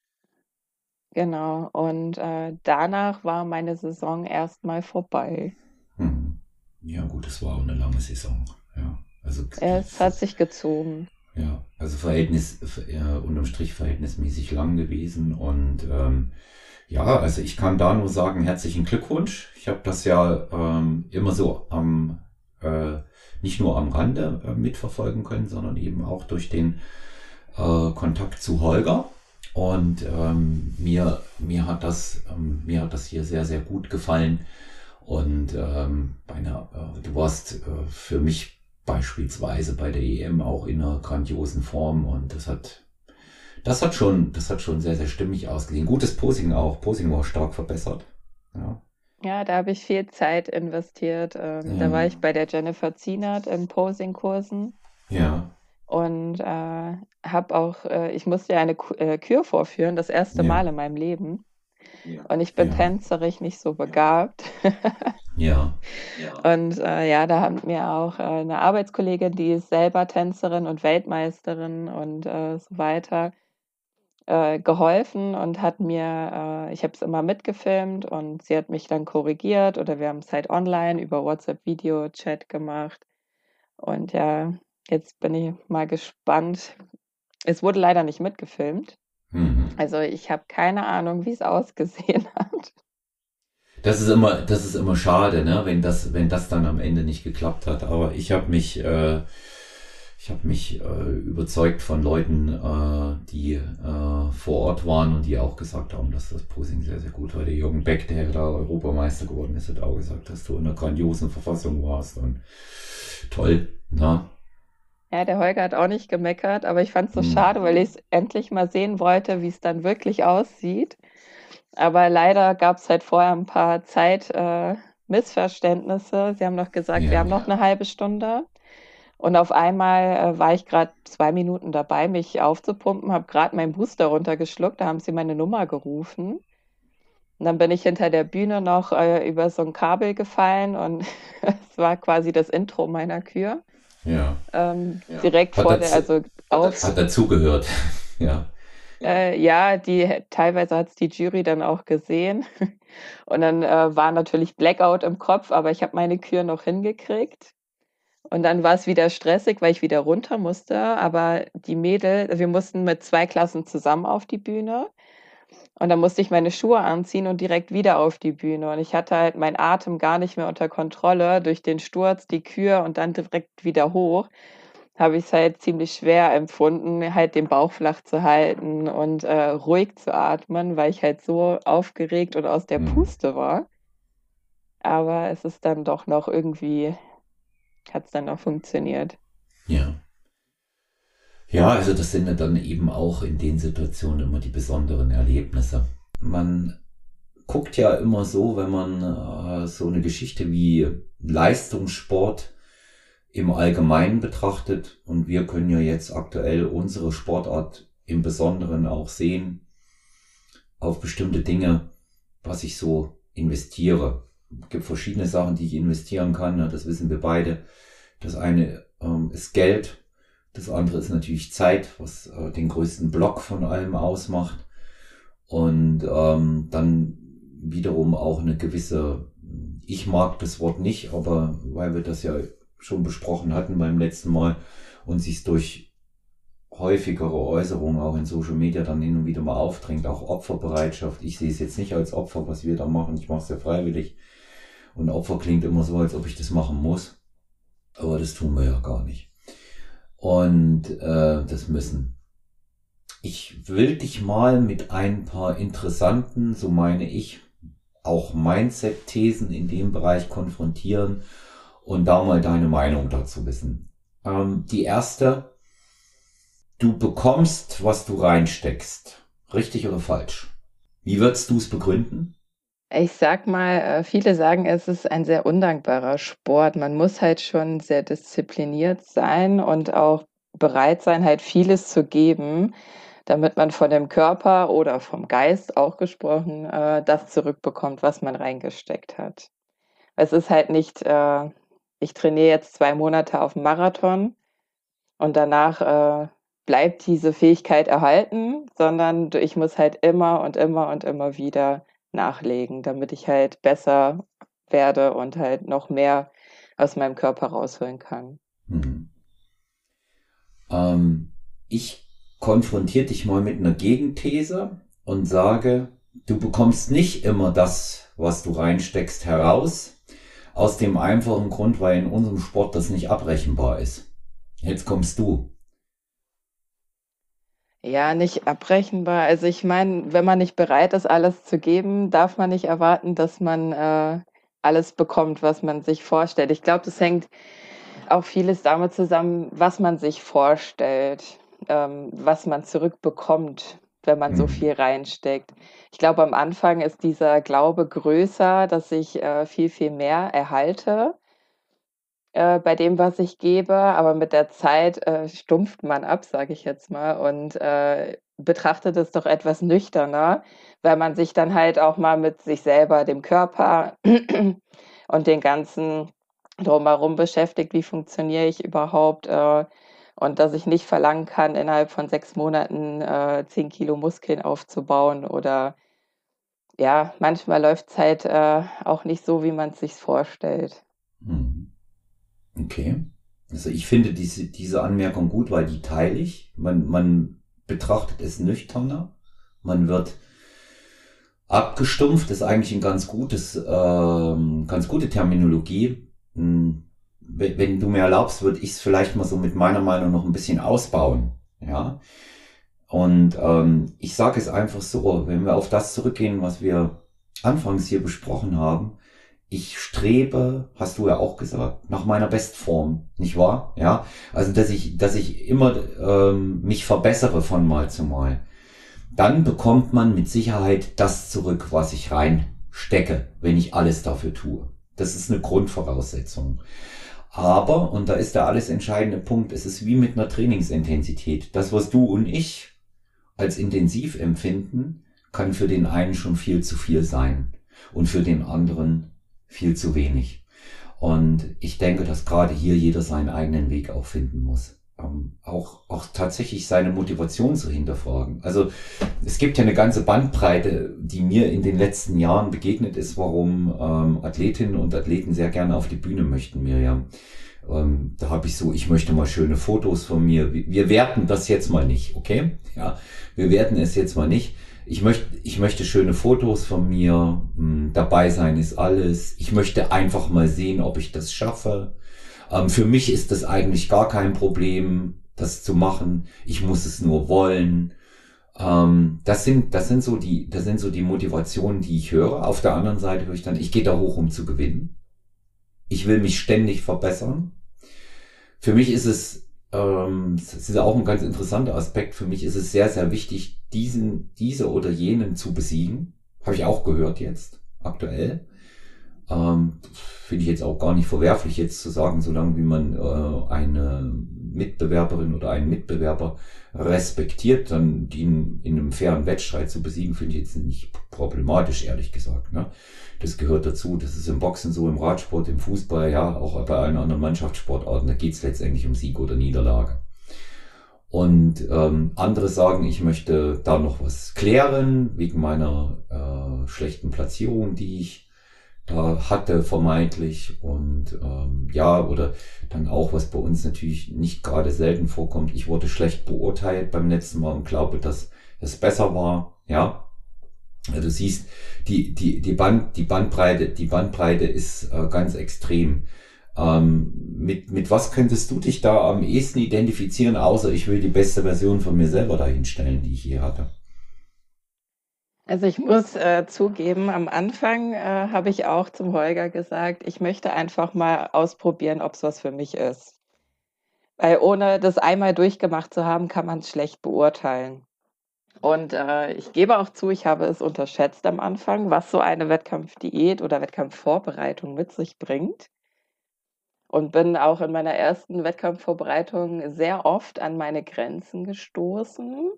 genau. Und äh, danach war meine Saison erstmal vorbei. Hm. Ja, gut, es war auch eine lange Saison. Ja, also, es hat sich gezogen. Ja, also Verhältnis, äh, unterm Strich verhältnismäßig lang gewesen. Und ähm, ja, also ich kann da nur sagen, herzlichen Glückwunsch. Ich habe das ja ähm, immer so am, äh, nicht nur am Rande äh, mitverfolgen können, sondern eben auch durch den äh, Kontakt zu Holger. Und ähm, mir, mir, hat das, ähm, mir hat das hier sehr, sehr gut gefallen. Und ähm, einer, äh, du warst äh, für mich beispielsweise bei der EM auch in einer grandiosen Form und das hat, das hat schon, das hat schon sehr, sehr stimmig ausgesehen. Gutes Posing auch. Posing war stark verbessert. Ja. Ja, da habe ich viel Zeit investiert. Ähm, ja. Da war ich bei der Jennifer Zienert in Posing-Kursen. Ja. Und äh, habe auch, äh, ich musste ja eine äh, Kür vorführen, das erste ja. Mal in meinem Leben. Ja. Und ich bin ja. tänzerisch nicht so begabt. [LAUGHS] Ja. Und äh, ja, da hat mir auch äh, eine Arbeitskollegin, die ist selber Tänzerin und Weltmeisterin und äh, so weiter, äh, geholfen und hat mir, äh, ich habe es immer mitgefilmt und sie hat mich dann korrigiert oder wir haben es halt online über WhatsApp-Video-Chat gemacht. Und ja, jetzt bin ich mal gespannt. Es wurde leider nicht mitgefilmt. Mhm. Also ich habe keine Ahnung, wie es ausgesehen [LAUGHS] hat. Das ist immer, das ist immer schade, ne, wenn das, wenn das dann am Ende nicht geklappt hat. Aber ich habe mich, äh, ich habe mich äh, überzeugt von Leuten, äh, die äh, vor Ort waren und die auch gesagt haben, dass das Posing sehr, sehr gut war. Der Jürgen Beck, der da Europameister geworden ist, hat auch gesagt, dass du in einer grandiosen Verfassung warst und toll, na. Ja, der Holger hat auch nicht gemeckert, aber ich fand es so Hm. schade, weil ich es endlich mal sehen wollte, wie es dann wirklich aussieht. Aber leider gab es halt vorher ein paar Zeit äh. Sie haben noch gesagt, wir Ja. haben noch eine halbe Stunde. Und auf einmal äh, war ich gerade zwei Minuten dabei, mich aufzupumpen, habe gerade meinen Booster runtergeschluckt, da haben sie meine Nummer gerufen. Und dann bin ich hinter der Bühne noch äh, über so ein Kabel gefallen und [LAUGHS] es war quasi das Intro meiner Kür. Ja. Ähm, Ja. direkt Hat vor der, also auf, Hat dazugehört. [LAUGHS] ja. äh, ja, die teilweise hat es die Jury dann auch gesehen. [LAUGHS] Und dann äh, war natürlich Blackout im Kopf, aber ich habe meine Kür noch hingekriegt. Und dann war es wieder stressig, weil ich wieder runter musste. Aber die Mädel, wir mussten mit zwei Klassen zusammen auf die Bühne. Und dann musste ich meine Schuhe anziehen und direkt wieder auf die Bühne. Und ich hatte halt meinen Atem gar nicht mehr unter Kontrolle durch den Sturz, die Kür und dann direkt wieder hoch. Habe ich es halt ziemlich schwer empfunden, halt den Bauch flach zu halten und äh, ruhig zu atmen, weil ich halt so aufgeregt und aus der Mhm. Puste war. Aber es ist dann doch noch irgendwie, hat es dann noch funktioniert. Ja. Ja, also das sind ja dann eben auch in den Situationen immer die besonderen Erlebnisse. Man guckt ja immer so, wenn man äh, so eine Geschichte wie Leistungssport im Allgemeinen betrachtet und wir können ja jetzt aktuell unsere Sportart im Besonderen auch sehen auf bestimmte Dinge, was ich so investiere. Es gibt verschiedene Sachen, die ich investieren kann, das wissen wir beide. Das eine ähm, ist Geld, das andere ist natürlich Zeit, was äh, den größten Block von allem ausmacht. Und ähm, dann wiederum auch eine gewisse, ich mag das Wort nicht, aber weil wir das ja schon besprochen hatten beim letzten Mal und sich durch häufigere Äußerungen auch in Social Media dann hin und wieder mal aufdrängt, auch Opferbereitschaft. Ich sehe es jetzt nicht als Opfer, was wir da machen. Ich mache es ja freiwillig. Und Opfer klingt immer so, als ob ich das machen muss. Aber das tun wir ja gar nicht. Und äh, das müssen. Ich will dich mal mit ein paar interessanten, so meine ich, auch Mindset-Thesen in dem Bereich konfrontieren und da mal deine Meinung dazu wissen. Ähm, die erste, du bekommst, was du reinsteckst. Richtig oder falsch? Wie würdest du es begründen? Ich sag mal, äh, viele sagen, es ist ein sehr undankbarer Sport. Man muss halt schon sehr diszipliniert sein und auch bereit sein, halt vieles zu geben, damit man von dem Körper oder vom Geist auch gesprochen äh, das zurückbekommt, was man reingesteckt hat. Es ist halt nicht, äh, ich trainiere jetzt zwei Monate auf dem Marathon und danach bleibt diese Fähigkeit erhalten, sondern ich muss halt immer und immer und immer wieder nachlegen, damit ich halt besser werde und halt noch mehr aus meinem Körper rausholen kann. Mhm. Ähm, ich konfrontiere dich mal mit einer Gegenthese und sage, du bekommst nicht immer das, was du reinsteckst, heraus. Aus dem einfachen Grund, weil in unserem Sport das nicht abrechenbar ist. Jetzt kommst du. Ja, nicht abrechenbar. Also ich meine, wenn man nicht bereit ist, alles zu geben, darf man nicht erwarten, dass man äh, alles bekommt, was man sich vorstellt. Ich glaube, das hängt auch vieles damit zusammen, was man sich vorstellt, ähm, was man zurückbekommt, wenn man so Mhm. viel reinsteckt. Ich glaube, am Anfang ist dieser Glaube größer, dass ich äh, viel, viel mehr erhalte äh, bei dem, was ich gebe, aber mit der Zeit äh, stumpft man ab, sage ich jetzt mal, und äh, betrachtet es doch etwas nüchterner, weil man sich dann halt auch mal mit sich selber, dem Körper [CLEARS THROAT] und den ganzen drumherum beschäftigt, wie funktioniere ich überhaupt äh, und dass ich nicht verlangen kann, innerhalb von sechs Monaten äh, 10 Kilo Muskeln aufzubauen oder ja, manchmal läuft es halt äh, auch nicht so, wie man es sich vorstellt. Hm. Okay. Also ich finde diese, diese Anmerkung gut, weil die teile ich. Man, man betrachtet es nüchterner. Man wird abgestumpft, ist eigentlich ein ganz gutes, ähm, ganz gute Terminologie. Hm, wenn du mir erlaubst, würde ich es vielleicht mal so mit meiner Meinung noch ein bisschen ausbauen. Ja. Und ähm, ich sage es einfach so, wenn wir auf das zurückgehen, was wir anfangs hier besprochen haben, ich strebe, hast du ja auch gesagt, nach meiner Bestform, nicht wahr? Ja, also dass ich, dass ich immer ähm, mich verbessere von Mal zu Mal. Dann bekommt man mit Sicherheit das zurück, was ich reinstecke, wenn ich alles dafür tue. Das ist eine Grundvoraussetzung. Aber, und da ist der alles entscheidende Punkt, es ist wie mit einer Trainingsintensität. Das, was du und ich als intensiv empfinden, kann für den einen schon viel zu viel sein und für den anderen viel zu wenig. Und ich denke, dass gerade hier jeder seinen eigenen Weg auch finden muss. Ähm, auch, auch tatsächlich seine Motivation zu hinterfragen. Also es gibt ja eine ganze Bandbreite, die mir in den letzten Jahren begegnet ist, warum ähm, Athletinnen und Athleten sehr gerne auf die Bühne möchten, Miriam. Ähm, da habe ich so, ich möchte mal schöne Fotos von mir. Wir werten das jetzt mal nicht, okay? Ja, wir werten es jetzt mal nicht. Ich möchte, ich möchte schöne Fotos von mir. Hm, dabei sein ist alles. Ich möchte einfach mal sehen, ob ich das schaffe. Ähm, für mich ist das eigentlich gar kein Problem, das zu machen. Ich muss es nur wollen. Ähm, das sind, das sind so die, das sind so die Motivationen, die ich höre. Auf der anderen Seite höre ich dann, ich gehe da hoch, um zu gewinnen. Ich will mich ständig verbessern. Für mich ist es, ähm, das ist auch ein ganz interessanter Aspekt. Für mich ist es sehr, sehr wichtig, diesen, diese oder jenen zu besiegen. Habe ich auch gehört jetzt, aktuell. Ähm, Finde ich jetzt auch gar nicht verwerflich, jetzt zu sagen, solange wie man äh, eine Mitbewerberin oder einen Mitbewerber respektiert, dann die in, in einem fairen Wettstreit zu besiegen, finde ich jetzt nicht problematisch, ehrlich gesagt. Ne? Das gehört dazu. Das ist im Boxen so, im Radsport, im Fußball, ja, auch bei allen anderen Mannschaftssportarten. Da geht es letztendlich um Sieg oder Niederlage. Und ähm, andere sagen, ich möchte da noch was klären wegen meiner äh, schlechten Platzierung, die ich hatte vermeintlich und ähm, ja oder dann auch was bei uns natürlich nicht gerade selten vorkommt ich wurde schlecht beurteilt beim letzten Mal und glaube dass es besser war ja. Also du siehst die die die Band die Bandbreite die Bandbreite ist äh, ganz extrem. Ähm, mit mit was könntest du dich da am ehesten identifizieren außer ich will die beste Version von mir selber dahinstellen die ich hier hatte also ich muss äh, zugeben, am Anfang äh, habe ich auch zum Holger gesagt, ich möchte einfach mal ausprobieren, ob es was für mich ist. Weil ohne das einmal durchgemacht zu haben, kann man es schlecht beurteilen. Und äh, ich gebe auch zu, ich habe es unterschätzt am Anfang, was so eine Wettkampfdiät oder Wettkampfvorbereitung mit sich bringt. Und bin auch in meiner ersten Wettkampfvorbereitung sehr oft an meine Grenzen gestoßen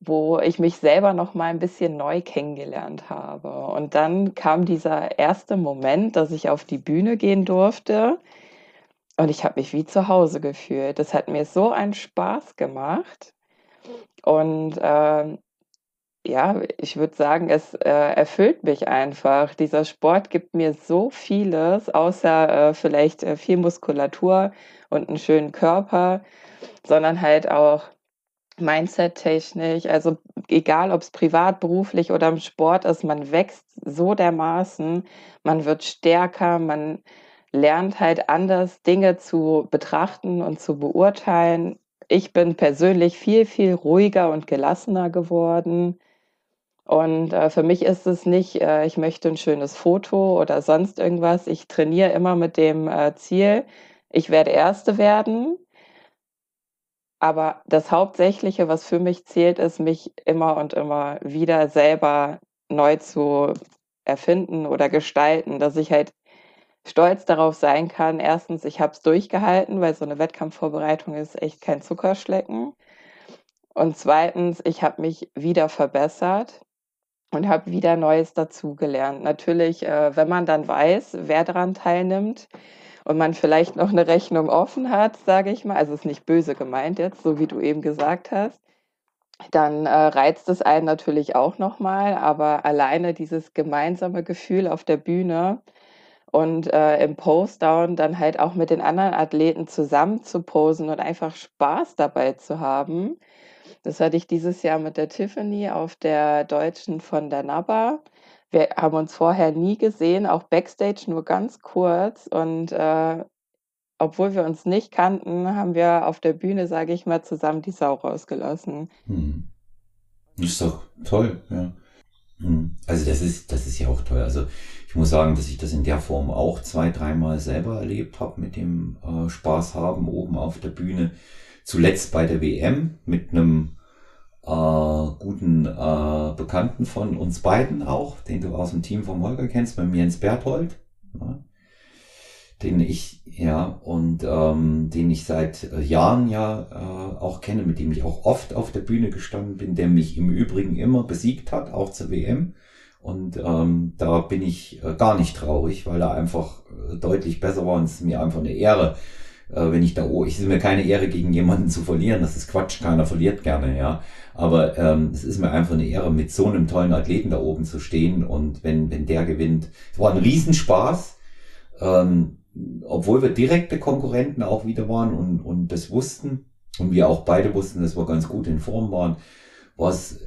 wo ich mich selber noch mal ein bisschen neu kennengelernt habe. Und dann kam dieser erste Moment, dass ich auf die Bühne gehen durfte und ich habe mich wie zu Hause gefühlt. Das hat mir so einen Spaß gemacht. Und äh, ja, ich würde sagen, es äh, erfüllt mich einfach. Dieser Sport gibt mir so vieles, außer äh, vielleicht äh, viel Muskulatur und einen schönen Körper, sondern halt auch Mindset-technisch, also egal ob es privat, beruflich oder im Sport ist, man wächst so dermaßen, man wird stärker, man lernt halt anders Dinge zu betrachten und zu beurteilen. Ich bin persönlich viel, viel ruhiger und gelassener geworden. Und äh, für mich ist es nicht, äh, ich möchte ein schönes Foto oder sonst irgendwas. Ich trainiere immer mit dem äh, Ziel, ich werde Erste werden aber das Hauptsächliche, was für mich zählt, ist, mich immer und immer wieder selber neu zu erfinden oder gestalten, dass ich halt stolz darauf sein kann. Erstens, ich habe es durchgehalten, weil so eine Wettkampfvorbereitung ist echt kein Zuckerschlecken. Und zweitens, ich habe mich wieder verbessert. und habe wieder Neues dazugelernt. Natürlich, äh, wenn man dann weiß, wer daran teilnimmt und man vielleicht noch eine Rechnung offen hat, sage ich mal, also ist nicht böse gemeint jetzt, so wie du eben gesagt hast, dann äh, reizt es einen natürlich auch nochmal, aber alleine dieses gemeinsame Gefühl auf der Bühne und äh, im Postdown dann halt auch mit den anderen Athleten zusammen zu posen und einfach Spaß dabei zu haben. Das hatte ich dieses Jahr mit der Tiffany auf der Deutschen von der NABA. Wir haben uns vorher nie gesehen, auch backstage nur ganz kurz. Und äh, obwohl wir uns nicht kannten, haben wir auf der Bühne, sage ich mal, zusammen die Sau rausgelassen. Hm. Ist doch toll, ja. Hm. Also das ist, das ist ja auch toll. Also ich muss sagen, dass ich das in der Form auch zwei, dreimal selber erlebt habe mit dem äh, Spaß haben oben auf der Bühne. Zuletzt bei der WM mit einem äh, guten äh, Bekannten von uns beiden auch, den du aus dem Team vom Holger kennst, bei mir Jens Berthold. Ja den ich, ja, und ähm, den ich seit äh, Jahren ja äh, auch kenne, mit dem ich auch oft auf der Bühne gestanden bin, der mich im Übrigen immer besiegt hat, auch zur WM. Und ähm, da bin ich äh, gar nicht traurig, weil er einfach äh, deutlich besser war und es ist mir einfach eine Ehre, äh, wenn ich da, oh, ich ist mir keine Ehre, gegen jemanden zu verlieren, das ist Quatsch, keiner verliert gerne, ja. Aber ähm, es ist mir einfach eine Ehre, mit so einem tollen Athleten da oben zu stehen und wenn, wenn der gewinnt. Es war ein Riesenspaß. Ähm, obwohl wir direkte Konkurrenten auch wieder waren und, und das wussten und wir auch beide wussten, dass wir ganz gut in Form waren, war es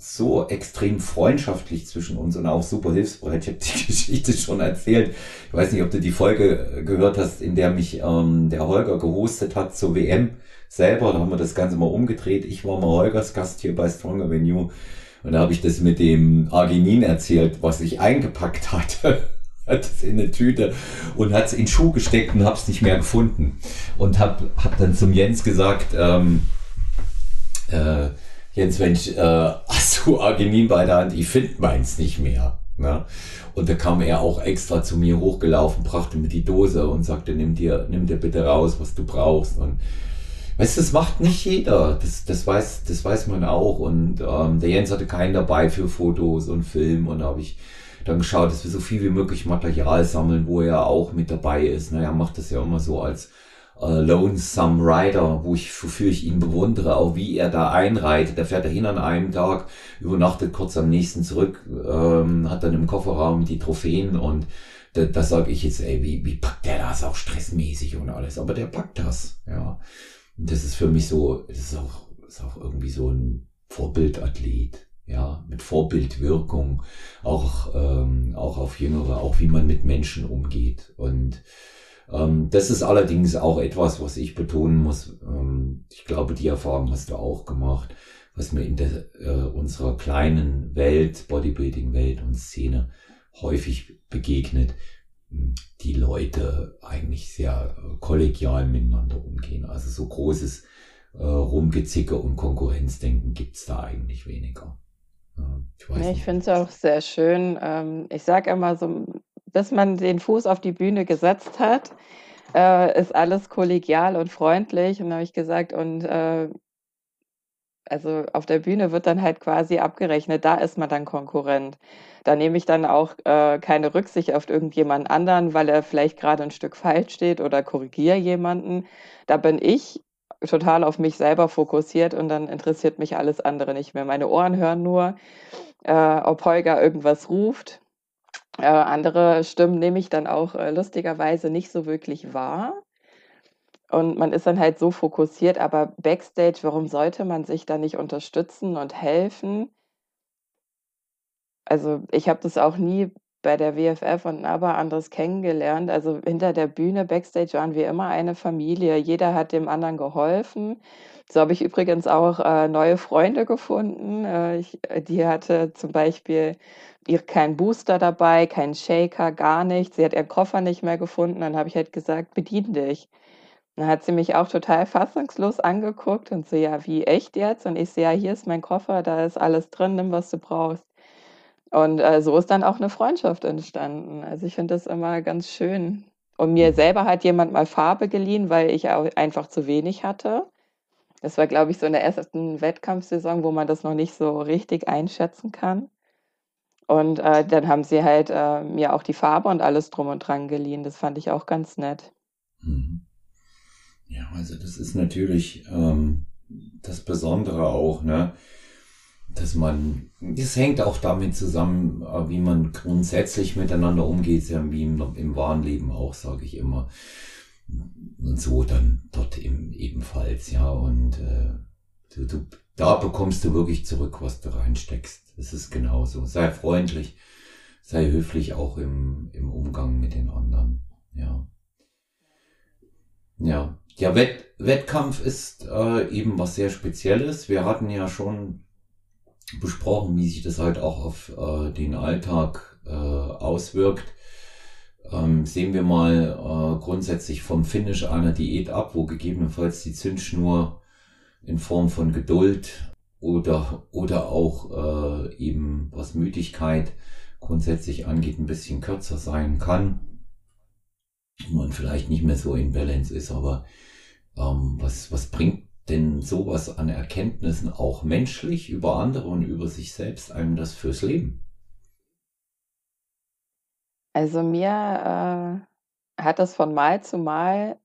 so extrem freundschaftlich zwischen uns und auch super hilfsbereit. Ich habe die [LAUGHS] Geschichte schon erzählt. Ich weiß nicht, ob du die Folge gehört hast, in der mich ähm, der Holger gehostet hat zur WM selber. Da haben wir das Ganze mal umgedreht. Ich war mal Holgers Gast hier bei Stronger Venue. Und da habe ich das mit dem Arginin erzählt, was ich eingepackt hatte [LAUGHS] hat es in eine Tüte und hat es in den Schuh gesteckt und habe es nicht mehr gefunden. Und habe hab dann zum Jens gesagt, ähm, äh, Jens, Mensch, äh, [LAUGHS] hast du Arginin bei der Hand? Ich finde meins nicht mehr. Ja? Und da kam er auch extra zu mir hochgelaufen, brachte mir die Dose und sagte, nimm dir, nimm dir bitte raus, was du brauchst. Und weißt du, das macht nicht jeder. Das, das, weiß, das weiß man auch. Und ähm, der Jens hatte keinen dabei für Fotos und Film. Und da habe ich dann geschaut, dass wir so viel wie möglich Material sammeln, wo er auch mit dabei ist. Naja, macht das ja immer so als äh, Lonesome Rider, wo ich, wofür ich ihn bewundere, auch wie er da einreitet. Der fährt dahin an einem Tag, übernachtet kurz am nächsten zurück, ähm, hat dann im Kofferraum die Trophäen und da, da sage ich jetzt, ey, wie, wie packt der das auch stressmäßig und alles, aber der packt das, ja. Und das ist für mich so, das ist auch, ist auch irgendwie so ein Vorbildathlet ja, mit Vorbildwirkung, auch, ähm, auch auf Jüngere, auch wie man mit Menschen umgeht. Und das ist allerdings auch etwas, was ich betonen muss. Ähm, ich glaube, die Erfahrung hast du auch gemacht, was mir in der, äh, unserer kleinen Welt, Bodybuilding-Welt und Szene häufig begegnet, die Leute eigentlich sehr äh, kollegial miteinander umgehen. Also so großes äh, Rumgezicke und Konkurrenzdenken gibt's da eigentlich weniger. Ich, ja, ich finde es auch sehr schön. Ähm, ich sage immer so, bis man den Fuß auf die Bühne gesetzt hat, äh, ist alles kollegial und freundlich. Und dann habe ich gesagt, und äh, also auf der Bühne wird dann halt quasi abgerechnet, da ist man dann Konkurrent. Da nehme ich dann auch äh, keine Rücksicht auf irgendjemand anderen, weil er vielleicht gerade ein Stück falsch steht oder korrigiere jemanden. Da bin ich total auf mich selber fokussiert und dann interessiert mich alles andere nicht mehr. Meine Ohren hören nur, äh, ob Holger irgendwas ruft. Äh, andere Stimmen nehme ich dann auch äh, lustigerweise nicht so wirklich wahr. Und man ist dann halt so fokussiert, aber backstage, warum sollte man sich da nicht unterstützen und helfen? Also ich habe das auch nie bei der WFF und NABA anderes kennengelernt. Also hinter der Bühne, Backstage waren wir immer eine Familie. Jeder hat dem anderen geholfen. So habe ich übrigens auch äh, neue Freunde gefunden. Äh, ich, die hatte zum Beispiel ihr, keinen Booster dabei, keinen Shaker, gar nichts. Sie hat ihren Koffer nicht mehr gefunden. Dann habe ich halt gesagt, bedien dich. Dann hat sie mich auch total fassungslos angeguckt und so, ja, wie echt jetzt? Und ich so, ja, hier ist mein Koffer, da ist alles drin, nimm, was du brauchst. Und äh, so ist dann auch eine Freundschaft entstanden. Also ich finde das immer ganz schön. Und mir selber hat jemand mal Farbe geliehen, weil ich einfach zu wenig hatte. Das war, glaube ich, so in der ersten Wettkampfsaison, wo man das noch nicht so richtig einschätzen kann. Und äh, dann haben sie halt äh, mir auch die Farbe und alles drum und dran geliehen. Das fand ich auch ganz nett. Mhm. Ja, also das ist natürlich ähm, das Besondere auch, ne? Dass man, das hängt auch damit zusammen, äh, wie man grundsätzlich miteinander umgeht, ja, wie im, im wahren Leben auch, sage ich immer. Und so dann dort eben, ebenfalls, ja. Und äh, du, du, da bekommst du wirklich zurück, was du reinsteckst. Es ist genauso. Sei freundlich, sei höflich auch im, im Umgang mit den anderen, ja. Ja, ja, Wett Wettkampf ist äh, eben was sehr Spezielles. Wir hatten ja schon besprochen, wie sich das halt auch auf äh, den Alltag äh, auswirkt. Ähm, sehen wir mal äh, grundsätzlich vom Finish einer Diät ab, wo gegebenenfalls die Zündschnur in Form von Geduld oder, oder auch äh, eben was Müdigkeit grundsätzlich angeht, ein bisschen kürzer sein kann man vielleicht nicht mehr so in Balance ist, aber ähm, was, was bringt denn sowas an Erkenntnissen auch menschlich über andere und über sich selbst einem das fürs Leben? Also mir äh, hat das von Mal zu Mal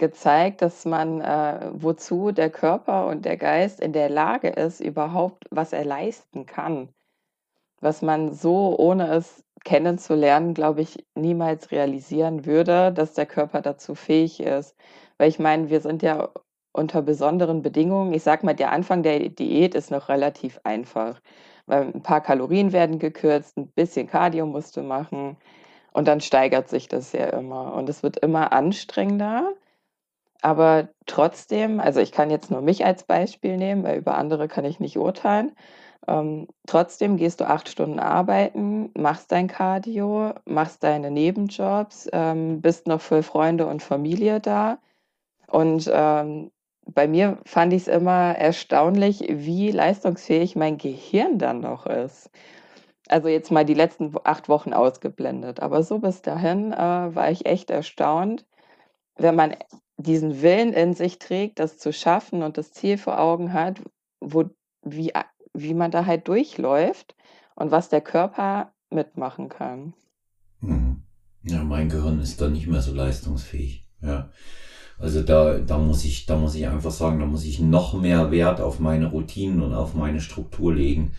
gezeigt, dass man, äh, wozu der Körper und der Geist in der Lage ist, überhaupt, was er leisten kann. Was man so, ohne es kennenzulernen, glaube ich, niemals realisieren würde, dass der Körper dazu fähig ist. Weil ich meine, wir sind ja unter besonderen Bedingungen. Ich sage mal, der Anfang der Diät ist noch relativ einfach, weil ein paar Kalorien werden gekürzt, ein bisschen Cardio musst du machen und dann steigert sich das ja immer und es wird immer anstrengender. Aber trotzdem, also ich kann jetzt nur mich als Beispiel nehmen, weil über andere kann ich nicht urteilen. Ähm, trotzdem gehst du acht Stunden arbeiten, machst dein Cardio, machst deine Nebenjobs, ähm, bist noch für Freunde und Familie da. Und ähm, bei mir fand ich es immer erstaunlich, wie leistungsfähig mein Gehirn dann noch ist. Also jetzt mal die letzten acht Wochen ausgeblendet. Aber so bis dahin äh, war ich echt erstaunt, wenn man diesen Willen in sich trägt, das zu schaffen und das Ziel vor Augen hat, wo, wie wie man da halt durchläuft und was der Körper mitmachen kann. Mhm. Ja, mein Gehirn ist da nicht mehr so leistungsfähig. Ja. Also da, da muss ich, da muss ich einfach sagen, da muss ich noch mehr Wert auf meine Routinen und auf meine Struktur legen.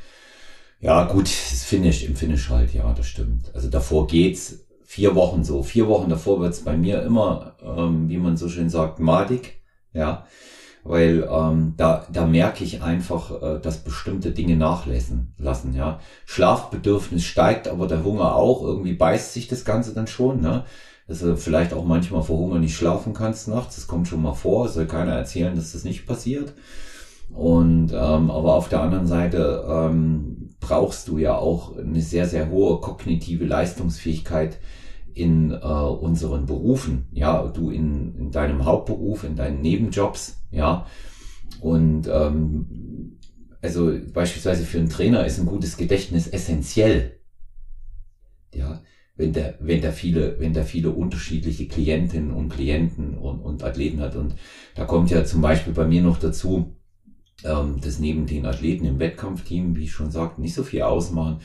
Ja, gut, das Finish, im Finish halt, ja, das stimmt. Also davor geht's vier Wochen so. Vier Wochen davor wird's bei mir immer, ähm, wie man so schön sagt, madig. Ja weil ähm, da, da merke ich einfach, äh, dass bestimmte Dinge nachlassen lassen. Ja, Schlafbedürfnis steigt, aber der Hunger auch. Irgendwie beißt sich das Ganze dann schon. Ne? Dass du vielleicht auch manchmal vor Hunger nicht schlafen kannst nachts. Das kommt schon mal vor. Soll keiner erzählen, dass das nicht passiert. Und ähm, aber auf der anderen Seite ähm, brauchst du ja auch eine sehr sehr hohe kognitive Leistungsfähigkeit in äh, unseren Berufen, ja, du in, in deinem Hauptberuf, in deinen Nebenjobs, ja. Und ähm, also beispielsweise für einen Trainer ist ein gutes Gedächtnis essentiell. Ja, wenn der, wenn der viele, wenn der viele unterschiedliche Klientinnen und Klienten und, und Athleten hat. Und da kommt ja zum Beispiel bei mir noch dazu, ähm, dass neben den Athleten im Wettkampfteam, wie ich schon sagte, nicht so viel ausmachen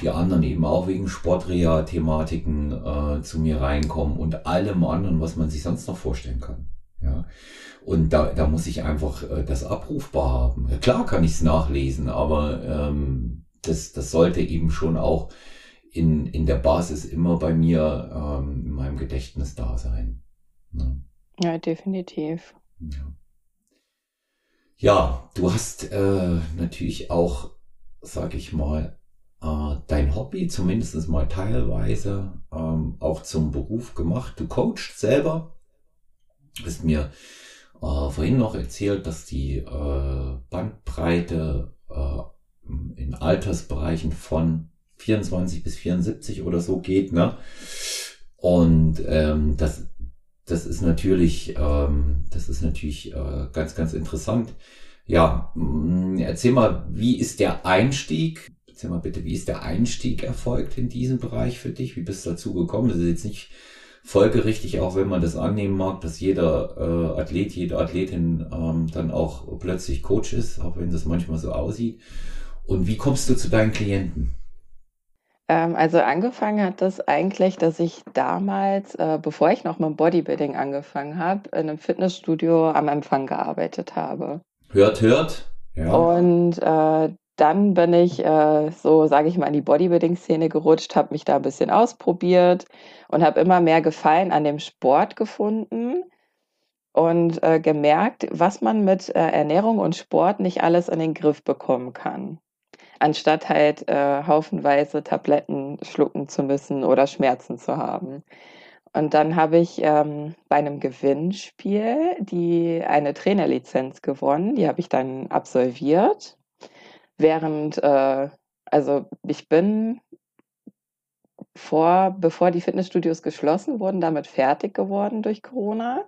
die anderen eben auch wegen Sportreha-Thematiken äh, zu mir reinkommen und allem anderen, was man sich sonst noch vorstellen kann. Ja. Und da, da muss ich einfach äh, das abrufbar haben. Ja, klar kann ich es nachlesen, aber ähm, das, das sollte eben schon auch in, in der Basis immer bei mir ähm, in meinem Gedächtnis da sein. Ne? Ja, definitiv. Ja. ja, du hast äh, natürlich auch, sag ich mal, äh, dein Hobby zumindest mal teilweise ähm, auch zum Beruf gemacht. Du coachst selber. Du hast mir äh, vorhin noch erzählt, dass die äh, Bandbreite äh, in Altersbereichen von 24 bis 74 oder so geht, ne? Und ähm, das, das ist natürlich, ähm, das ist natürlich äh, ganz, ganz interessant. Ja, erzähl mal, wie ist der Einstieg Erzähl mal bitte, wie ist der Einstieg erfolgt in diesen Bereich für dich? Wie bist du dazu gekommen? Das ist jetzt nicht folgerichtig, auch wenn man das annehmen mag, dass jeder äh, Athlet, jede Athletin ähm, dann auch plötzlich Coach ist, auch wenn das manchmal so aussieht. Und wie kommst du zu deinen Klienten? Ähm, also angefangen hat das eigentlich, dass ich damals, äh, bevor ich noch mit Bodybuilding angefangen habe, in einem Fitnessstudio am Empfang gearbeitet habe. Hört, hört. Ja. Und äh, dann bin ich äh, so, sage ich mal, in die Bodybuilding-Szene gerutscht, habe mich da ein bisschen ausprobiert und habe immer mehr Gefallen an dem Sport gefunden und äh, gemerkt, was man mit äh, Ernährung und Sport nicht alles in den Griff bekommen kann anstatt halt äh, haufenweise Tabletten schlucken zu müssen oder Schmerzen zu haben. Und dann habe ich ähm, bei einem Gewinnspiel die eine Trainerlizenz gewonnen. Die habe ich dann absolviert. Während, äh, also ich bin vor, bevor die Fitnessstudios geschlossen wurden, damit fertig geworden durch Corona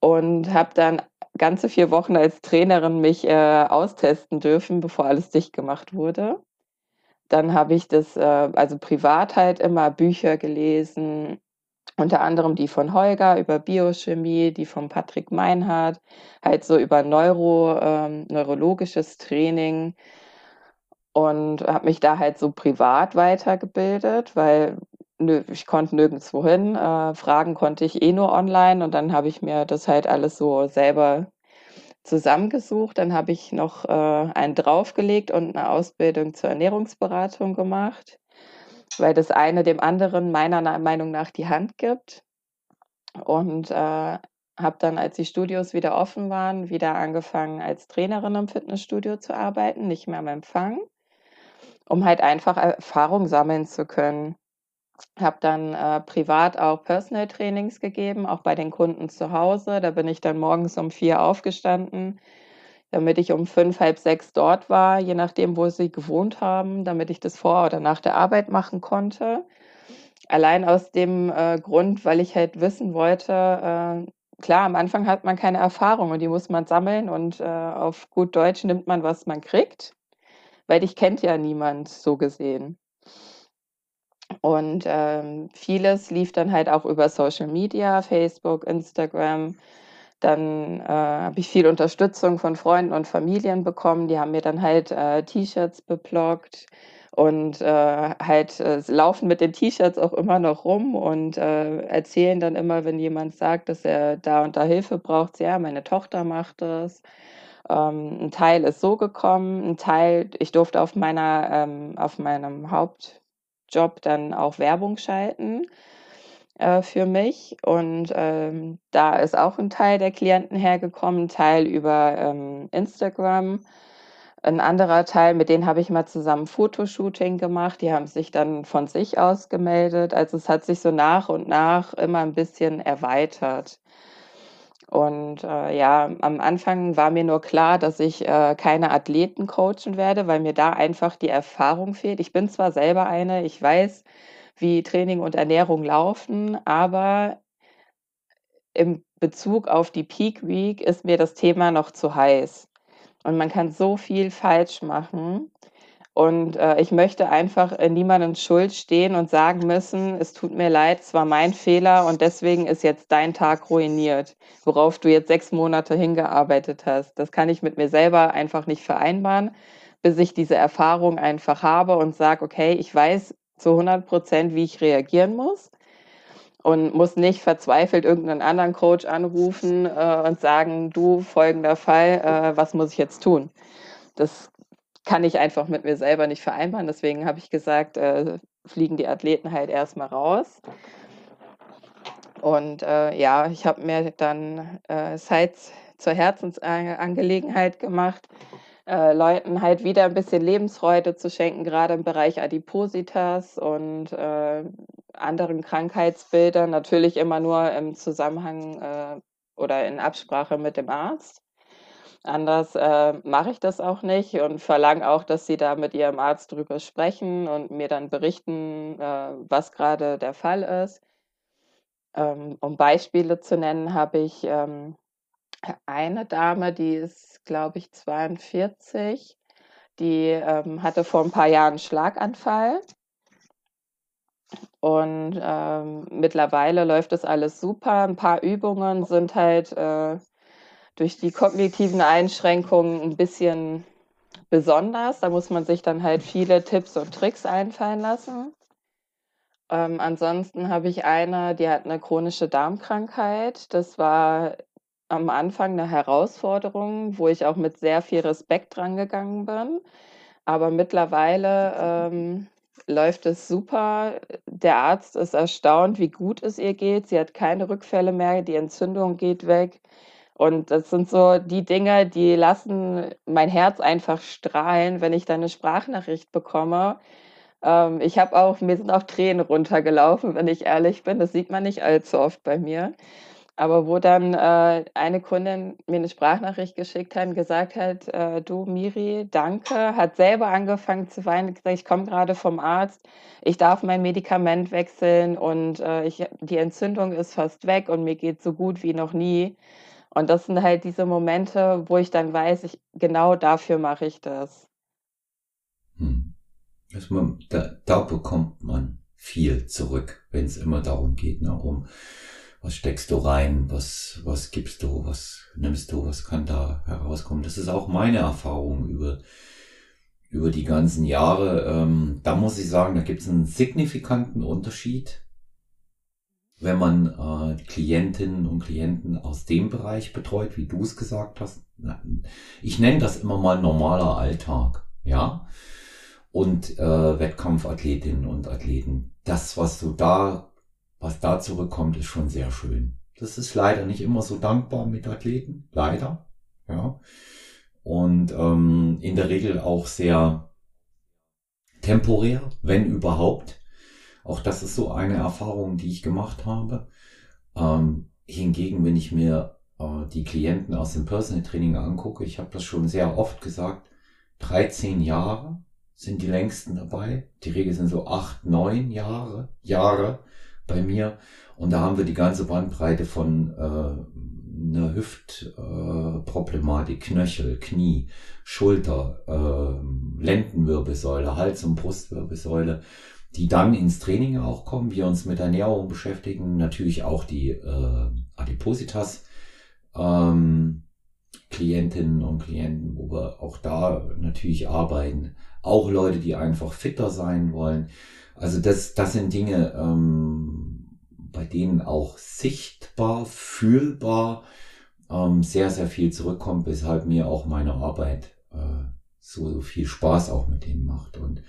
und habe dann ganze vier Wochen als Trainerin mich äh, austesten dürfen, bevor alles dicht gemacht wurde. Dann habe ich das, äh, also privat halt immer Bücher gelesen, unter anderem die von Holger über Biochemie, die von Patrick Meinhardt, halt so über Neuro, ähm, neurologisches Training und habe mich da halt so privat weitergebildet, weil nö, ich konnte nirgendwo hin. Äh, Fragen konnte ich eh nur online und dann habe ich mir das halt alles so selber zusammengesucht. Dann habe ich noch äh, einen draufgelegt und eine Ausbildung zur Ernährungsberatung gemacht, weil das eine dem anderen meiner Meinung nach die Hand gibt. Und äh, habe dann, als die Studios wieder offen waren, wieder angefangen als Trainerin im Fitnessstudio zu arbeiten, nicht mehr am Empfang, um halt einfach Erfahrung sammeln zu können. Habe dann äh, privat auch Personal Trainings gegeben, auch bei den Kunden zu Hause. Da bin ich dann morgens um vier aufgestanden, damit ich um fünf, halb sechs dort war, je nachdem, wo sie gewohnt haben, damit ich das vor oder nach der Arbeit machen konnte. Allein aus dem äh, Grund, weil ich halt wissen wollte, äh, klar, am Anfang hat man keine Erfahrung und die muss man sammeln und äh, auf gut Deutsch nimmt man, was man kriegt, weil dich kennt ja niemand so gesehen. Und ähm, vieles lief dann halt auch über Social Media, Facebook, Instagram. Dann äh, habe ich viel Unterstützung von Freunden und Familien bekommen. Die haben mir dann halt äh, T-Shirts bebloggt und äh, halt äh, laufen mit den T-Shirts auch immer noch rum und äh, erzählen dann immer, wenn jemand sagt, dass er da und da Hilfe braucht, ja, meine Tochter macht das. Ähm, ein Teil ist so gekommen, ein Teil, ich durfte auf meiner, ähm, auf meinem Haupt Job dann auch Werbung schalten äh, für mich. Und ähm, da ist auch ein Teil der Klienten hergekommen, ein Teil über ähm, Instagram. Ein anderer Teil, mit denen habe ich mal zusammen Fotoshooting gemacht. Die haben sich dann von sich aus gemeldet. Also es hat sich so nach und nach immer ein bisschen erweitert. Und äh, ja, am Anfang war mir nur klar, dass ich äh, keine Athleten coachen werde, weil mir da einfach die Erfahrung fehlt. Ich bin zwar selber eine, ich weiß, wie Training und Ernährung laufen, aber im Bezug auf die Peak Week ist mir das Thema noch zu heiß. Und man kann so viel falsch machen. Und äh, ich möchte einfach in niemandem Schuld stehen und sagen müssen, es tut mir leid, es war mein Fehler und deswegen ist jetzt dein Tag ruiniert, worauf du jetzt sechs Monate hingearbeitet hast. Das kann ich mit mir selber einfach nicht vereinbaren, bis ich diese Erfahrung einfach habe und sage, okay, ich weiß zu 100 Prozent, wie ich reagieren muss und muss nicht verzweifelt irgendeinen anderen Coach anrufen äh, und sagen, du, folgender Fall, äh, was muss ich jetzt tun? Das kann ich einfach mit mir selber nicht vereinbaren. Deswegen habe ich gesagt, äh, fliegen die Athleten halt erstmal raus. Und äh, ja, ich habe mir dann äh, Sites zur Herzensangelegenheit gemacht, äh, Leuten halt wieder ein bisschen Lebensfreude zu schenken, gerade im Bereich Adipositas und äh, anderen Krankheitsbildern, natürlich immer nur im Zusammenhang äh, oder in Absprache mit dem Arzt. Anders äh, mache ich das auch nicht und verlange auch, dass sie da mit ihrem Arzt drüber sprechen und mir dann berichten, äh, was gerade der Fall ist. Ähm, um Beispiele zu nennen, habe ich ähm, eine Dame, die ist, glaube ich, 42, die ähm, hatte vor ein paar Jahren einen Schlaganfall. Und ähm, mittlerweile läuft das alles super. Ein paar Übungen sind halt äh, durch die kognitiven Einschränkungen ein bisschen besonders. Da muss man sich dann halt viele Tipps und Tricks einfallen lassen. Ähm, ansonsten habe ich eine, die hat eine chronische Darmkrankheit. Das war am Anfang eine Herausforderung, wo ich auch mit sehr viel Respekt drangegangen bin. Aber mittlerweile ähm, läuft es super. Der Arzt ist erstaunt, wie gut es ihr geht. Sie hat keine Rückfälle mehr, die Entzündung geht weg. Und das sind so die Dinge, die lassen mein Herz einfach strahlen, wenn ich da eine Sprachnachricht bekomme. Ähm, ich habe auch mir sind auch Tränen runtergelaufen, wenn ich ehrlich bin. Das sieht man nicht allzu oft bei mir. Aber wo dann äh, eine Kundin mir eine Sprachnachricht geschickt hat und gesagt hat, äh, du Miri, danke, hat selber angefangen zu weinen, gesagt, ich komme gerade vom Arzt, ich darf mein Medikament wechseln und äh, ich, die Entzündung ist fast weg und mir geht so gut wie noch nie. Und das sind halt diese Momente, wo ich dann weiß, ich, genau dafür mache ich das. Hm. Also man, da, da bekommt man viel zurück, wenn es immer darum geht, ne, um was steckst du rein, was, was gibst du, was nimmst du, was kann da herauskommen. Das ist auch meine Erfahrung über, über die ganzen Jahre. Ähm, da muss ich sagen, da gibt es einen signifikanten Unterschied, wenn man äh, Klientinnen und Klienten aus dem Bereich betreut, wie du es gesagt hast. Ich nenne das immer mal normaler Alltag, ja. Und äh, Wettkampfathletinnen und Athleten. Das, was du da was da zurückkommt, ist schon sehr schön. Das ist leider nicht immer so dankbar mit Athleten, leider. Ja. Und ähm, in der Regel auch sehr temporär, wenn überhaupt. Auch das ist so eine Erfahrung, die ich gemacht habe. Ähm, hingegen, wenn ich mir äh, die Klienten aus dem Personal Training angucke, ich habe das schon sehr oft gesagt, 13 Jahre sind die längsten dabei. Die Regel sind so acht, neun Jahre, Jahre bei mir. Und da haben wir die ganze Bandbreite von äh, einer Hüftproblematik, äh, Knöchel, Knie, Schulter, äh, Lendenwirbelsäule, Hals- und Brustwirbelsäule, die dann ins Training auch kommen, wir uns mit Ernährung beschäftigen, natürlich auch die äh, Adipositas. Ähm, Klientinnen und Klienten, wo wir auch da natürlich arbeiten. Auch Leute, die einfach fitter sein wollen. Also das, das sind Dinge, ähm, bei denen auch sichtbar, fühlbar ähm, sehr, sehr viel zurückkommt, weshalb mir auch meine Arbeit äh, so, so viel Spaß auch mit denen macht. Und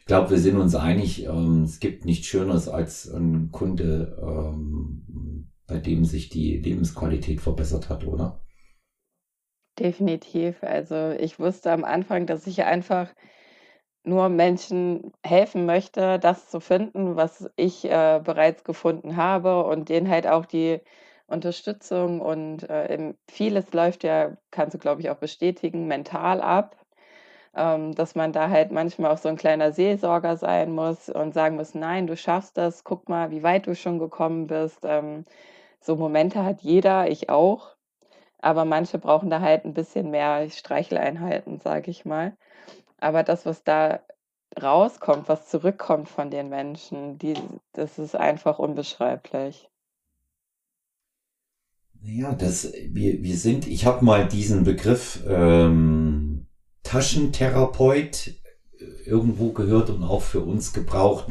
ich glaube, wir sind uns einig, ähm, es gibt nichts Schöneres als ein Kunde, ähm, bei dem sich die Lebensqualität verbessert hat, oder? Definitiv. Also ich wusste am Anfang, dass ich einfach nur Menschen helfen möchte, das zu finden, was ich äh, bereits gefunden habe und denen halt auch die Unterstützung und äh, vieles läuft ja, kannst du glaube ich auch bestätigen, mental ab, ähm, dass man da halt manchmal auch so ein kleiner Seelsorger sein muss und sagen muss, nein, du schaffst das, guck mal, wie weit du schon gekommen bist. Ähm, so Momente hat jeder, ich auch, aber manche brauchen da halt ein bisschen mehr Streicheleinheiten, sage ich mal. Aber das, was da rauskommt, was zurückkommt von den Menschen, die, das ist einfach unbeschreiblich. Ja, das, wir, wir sind, ich habe mal diesen Begriff ähm, Taschentherapeut äh, irgendwo gehört und auch für uns gebraucht.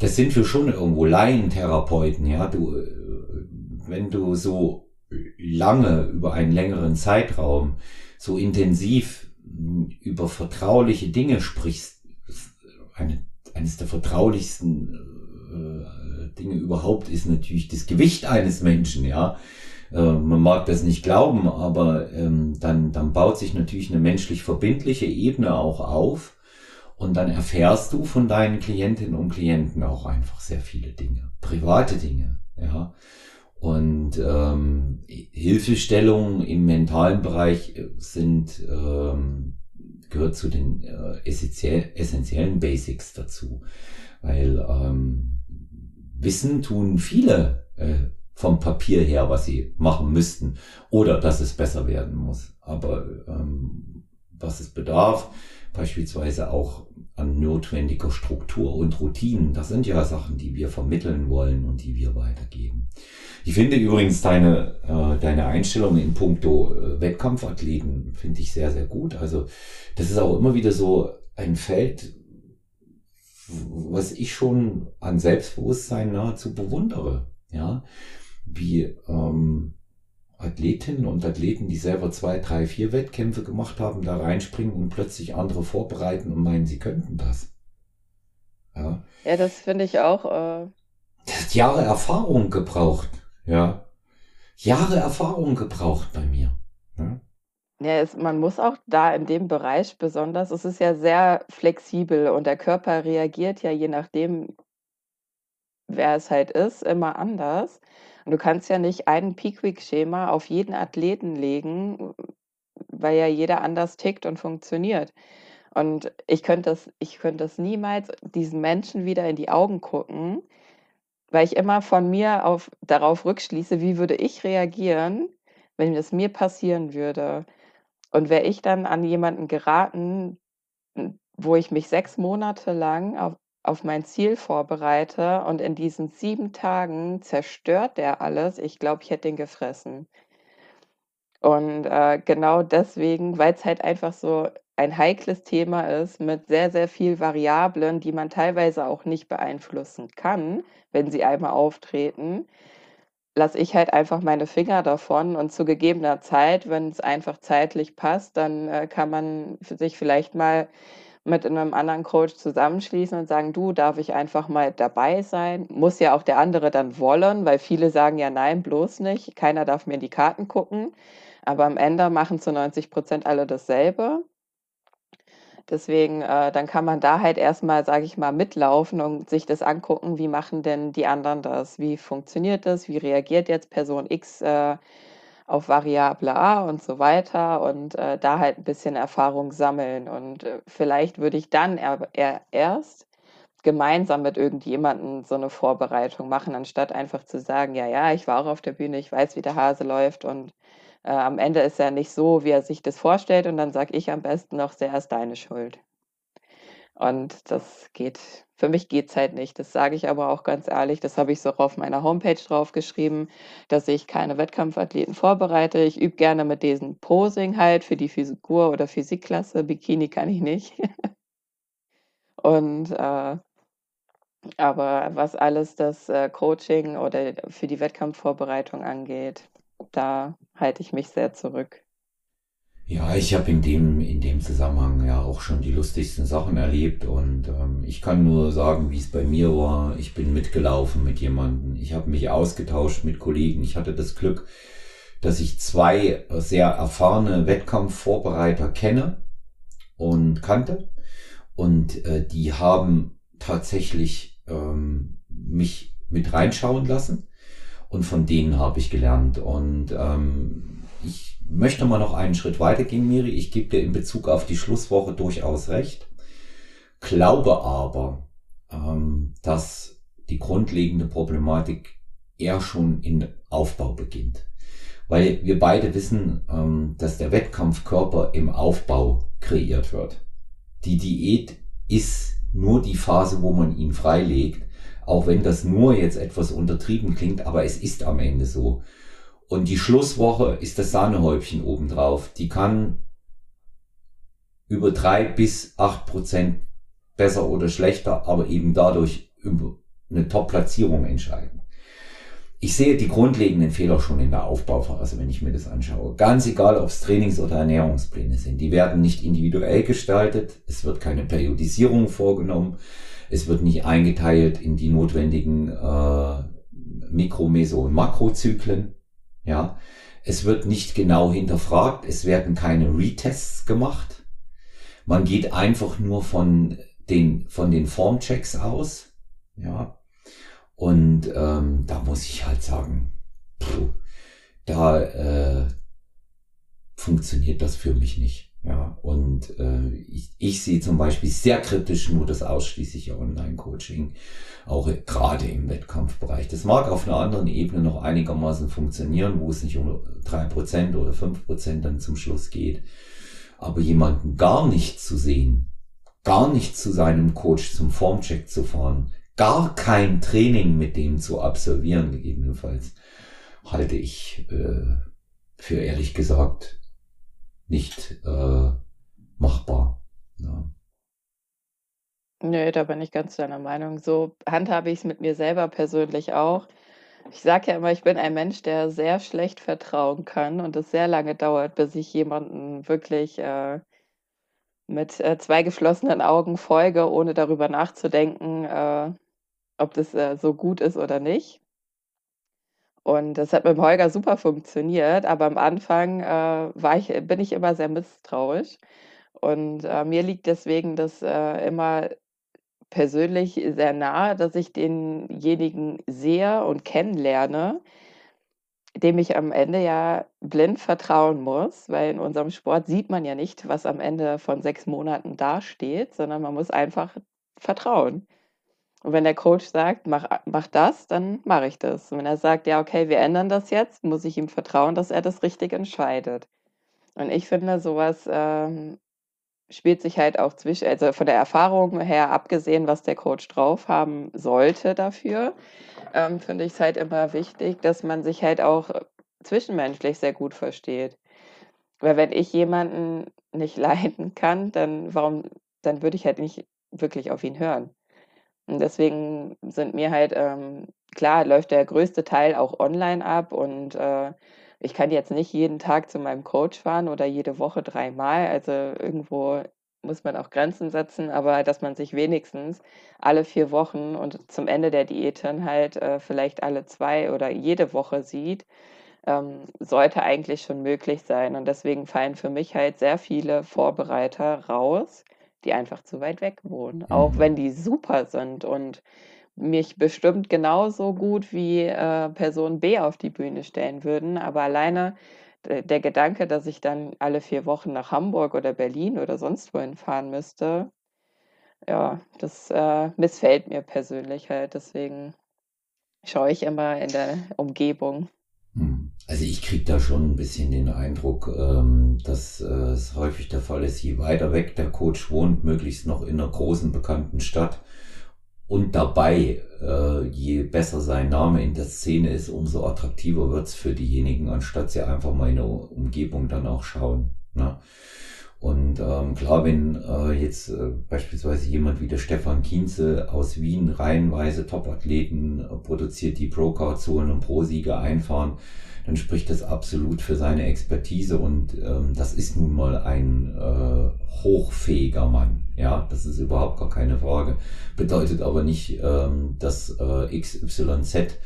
Das sind wir schon irgendwo Laientherapeuten, ja. Du, äh, wenn du so lange über einen längeren Zeitraum so intensiv über vertrauliche Dinge sprichst, eine, eines der vertraulichsten äh, Dinge überhaupt ist natürlich das Gewicht eines Menschen, ja. Äh, man mag das nicht glauben, aber ähm, dann, dann baut sich natürlich eine menschlich verbindliche Ebene auch auf und dann erfährst du von deinen Klientinnen und Klienten auch einfach sehr viele Dinge, private Dinge, ja. Und ähm, Hilfestellungen im mentalen Bereich sind ähm, gehört zu den äh, essentiellen Basics dazu, weil ähm, Wissen tun viele äh, vom Papier her, was sie machen müssten oder dass es besser werden muss. Aber ähm, was es bedarf, beispielsweise auch an notwendiger Struktur und Routinen, das sind ja Sachen, die wir vermitteln wollen und die wir weitergeben. Ich finde übrigens deine, äh, deine Einstellung in puncto äh, Wettkampfathleten finde ich sehr, sehr gut. Also das ist auch immer wieder so ein Feld, was ich schon an Selbstbewusstsein nahezu bewundere. Ja, wie ähm, Athletinnen und Athleten, die selber zwei, drei, vier Wettkämpfe gemacht haben, da reinspringen und plötzlich andere vorbereiten und meinen, sie könnten das. Ja, ja das finde ich auch. Äh... Das hat Jahre Erfahrung gebraucht. Ja. Jahre Erfahrung gebraucht bei mir. Ja. Ja, es, man muss auch da in dem Bereich besonders, es ist ja sehr flexibel und der Körper reagiert ja je nachdem, wer es halt ist, immer anders. Und du kannst ja nicht ein Peak-Week-Schema auf jeden Athleten legen, weil ja jeder anders tickt und funktioniert. Und ich könnte das, ich könnte das niemals diesen Menschen wieder in die Augen gucken, weil ich immer von mir auf, darauf rückschließe, wie würde ich reagieren, wenn das mir passieren würde. Und wäre ich dann an jemanden geraten, wo ich mich sechs Monate lang auf, auf mein Ziel vorbereite und in diesen sieben Tagen zerstört der alles, ich glaube, ich hätte ihn gefressen. Und äh, genau deswegen, weil es halt einfach so ein heikles Thema ist mit sehr, sehr viel Variablen, die man teilweise auch nicht beeinflussen kann, wenn sie einmal auftreten, lasse ich halt einfach meine Finger davon und zu gegebener Zeit, wenn es einfach zeitlich passt, dann äh, kann man sich vielleicht mal mit einem anderen Coach zusammenschließen und sagen, du, darf ich einfach mal dabei sein? Muss ja auch der andere dann wollen, weil viele sagen ja, nein, bloß nicht. Keiner darf mir in die Karten gucken. Aber am Ende machen zu 90 Prozent alle dasselbe. Deswegen, äh, dann kann man da halt erstmal, sage ich mal, mitlaufen und sich das angucken, wie machen denn die anderen das? Wie funktioniert das? Wie reagiert jetzt Person X äh, auf Variable A und so weiter und äh, da halt ein bisschen Erfahrung sammeln. Und äh, vielleicht würde ich dann er, er erst gemeinsam mit irgendjemandem so eine Vorbereitung machen, anstatt einfach zu sagen, ja, ja, ich war auch auf der Bühne, ich weiß, wie der Hase läuft und äh, am Ende ist er nicht so, wie er sich das vorstellt und dann sage ich am besten noch, sehr ist deine Schuld. Und das geht, für mich geht es halt nicht. Das sage ich aber auch ganz ehrlich. Das habe ich so auf meiner Homepage draufgeschrieben, dass ich keine Wettkampfathleten vorbereite. Ich übe gerne mit diesem Posing halt für die Figur- oder Physikklasse. Bikini kann ich nicht. [LAUGHS] Und äh, aber was alles das äh, Coaching oder für die Wettkampfvorbereitung angeht, da halte ich mich sehr zurück. Ja, ich habe in dem, in dem Zusammenhang ja auch schon die lustigsten Sachen erlebt und ähm, ich kann nur sagen, wie es bei mir war. Ich bin mitgelaufen mit jemandem, ich habe mich ausgetauscht mit Kollegen. Ich hatte das Glück, dass ich zwei sehr erfahrene Wettkampfvorbereiter kenne und kannte und äh, die haben tatsächlich ähm, mich mit reinschauen lassen und von denen habe ich gelernt und ähm, ich möchte mal noch einen Schritt weitergehen, Miri. Ich gebe dir in Bezug auf die Schlusswoche durchaus recht. Glaube aber, ähm, dass die grundlegende Problematik eher schon in Aufbau beginnt. Weil wir beide wissen, ähm, dass der Wettkampfkörper im Aufbau kreiert wird. Die Diät ist nur die Phase, wo man ihn freilegt, auch wenn das nur jetzt etwas untertrieben klingt, aber es ist am Ende so. Und die Schlusswoche ist das Sahnehäubchen obendrauf. Die kann über drei bis acht Prozent besser oder schlechter, aber eben dadurch über eine Top-Platzierung entscheiden. Ich sehe die grundlegenden Fehler schon in der Aufbauphase, wenn ich mir das anschaue. Ganz egal, ob es Trainings- oder Ernährungspläne sind. Die werden nicht individuell gestaltet. Es wird keine Periodisierung vorgenommen. Es wird nicht eingeteilt in die notwendigen äh, Mikro-, Meso- und Makrozyklen. Ja, es wird nicht genau hinterfragt, es werden keine Retests gemacht. Man geht einfach nur von den, von den Formchecks aus. Ja, und ähm, da muss ich halt sagen, pff, da äh, funktioniert das für mich nicht. Ja, und äh, ich, ich sehe zum Beispiel sehr kritisch nur das ausschließliche Online-Coaching, auch gerade im Wettkampfbereich. Das mag auf einer anderen Ebene noch einigermaßen funktionieren, wo es nicht um drei Prozent oder fünf Prozent dann zum Schluss geht. Aber jemanden gar nicht zu sehen, gar nicht zu seinem Coach zum Formcheck zu fahren, gar kein Training mit dem zu absolvieren, gegebenenfalls, halte ich äh, für ehrlich gesagt nicht äh, machbar. Ja. Nö, da bin ich ganz deiner Meinung. So handhabe ich es mit mir selber persönlich auch. Ich sage ja immer, ich bin ein Mensch, der sehr schlecht vertrauen kann und es sehr lange dauert, bis ich jemanden wirklich äh, mit äh, zwei geschlossenen Augen folge, ohne darüber nachzudenken, äh, ob das äh, so gut ist oder nicht. Und das hat mit dem Holger super funktioniert, aber am Anfang äh, war ich, bin ich immer sehr misstrauisch. Und äh, mir liegt deswegen das äh, immer persönlich sehr nahe, dass ich denjenigen sehe und kennenlerne, dem ich am Ende ja blind vertrauen muss, weil in unserem Sport sieht man ja nicht, was am Ende von sechs Monaten dasteht, sondern man muss einfach vertrauen. Und wenn der Coach sagt, mach, mach das, dann mache ich das. Und wenn er sagt, ja, okay, wir ändern das jetzt, muss ich ihm vertrauen, dass er das richtig entscheidet. Und ich finde, sowas ähm, spielt sich halt auch zwischen, also von der Erfahrung her abgesehen, was der Coach drauf haben sollte dafür, ähm, finde ich es halt immer wichtig, dass man sich halt auch zwischenmenschlich sehr gut versteht. Weil wenn ich jemanden nicht [LAUGHS] leiden kann, dann warum, dann würde ich halt nicht wirklich auf ihn hören. Und deswegen sind mir halt, ähm, klar, läuft der größte Teil auch online ab und äh, ich kann jetzt nicht jeden Tag zu meinem Coach fahren oder jede Woche dreimal. Also irgendwo muss man auch Grenzen setzen, aber dass man sich wenigstens alle vier Wochen und zum Ende der Diäten halt äh, vielleicht alle zwei oder jede Woche sieht, ähm, sollte eigentlich schon möglich sein. Und deswegen fallen für mich halt sehr viele Vorbereiter raus, die einfach zu weit weg wohnen, auch mhm. wenn die super sind und mich bestimmt genauso gut wie äh, Person B auf die Bühne stellen würden. Aber alleine der Gedanke, dass ich dann alle vier Wochen nach Hamburg oder Berlin oder sonst wohin fahren müsste, ja, das äh, missfällt mir persönlich halt. Deswegen schaue ich immer in der Umgebung. Hm. Also ich kriege da schon ein bisschen den Eindruck, ähm, dass äh, es häufig der Fall ist, je weiter weg der Coach wohnt, möglichst noch in einer großen bekannten Stadt, und dabei, äh, je besser sein Name in der Szene ist, umso attraktiver wird's für diejenigen, anstatt sie einfach mal in der Umgebung dann auch schauen. Ne? Und ähm, klar, wenn äh, jetzt äh, beispielsweise jemand wie der Stefan Kienze aus Wien reihenweise Topathleten äh, produziert, die Pro-Cards holen und Pro-Sieger einfahren, dann spricht das absolut für seine Expertise und ähm, das ist nun mal ein äh, hochfähiger Mann. Ja, das ist überhaupt gar keine Frage. Bedeutet aber nicht, ähm, dass äh, XYZ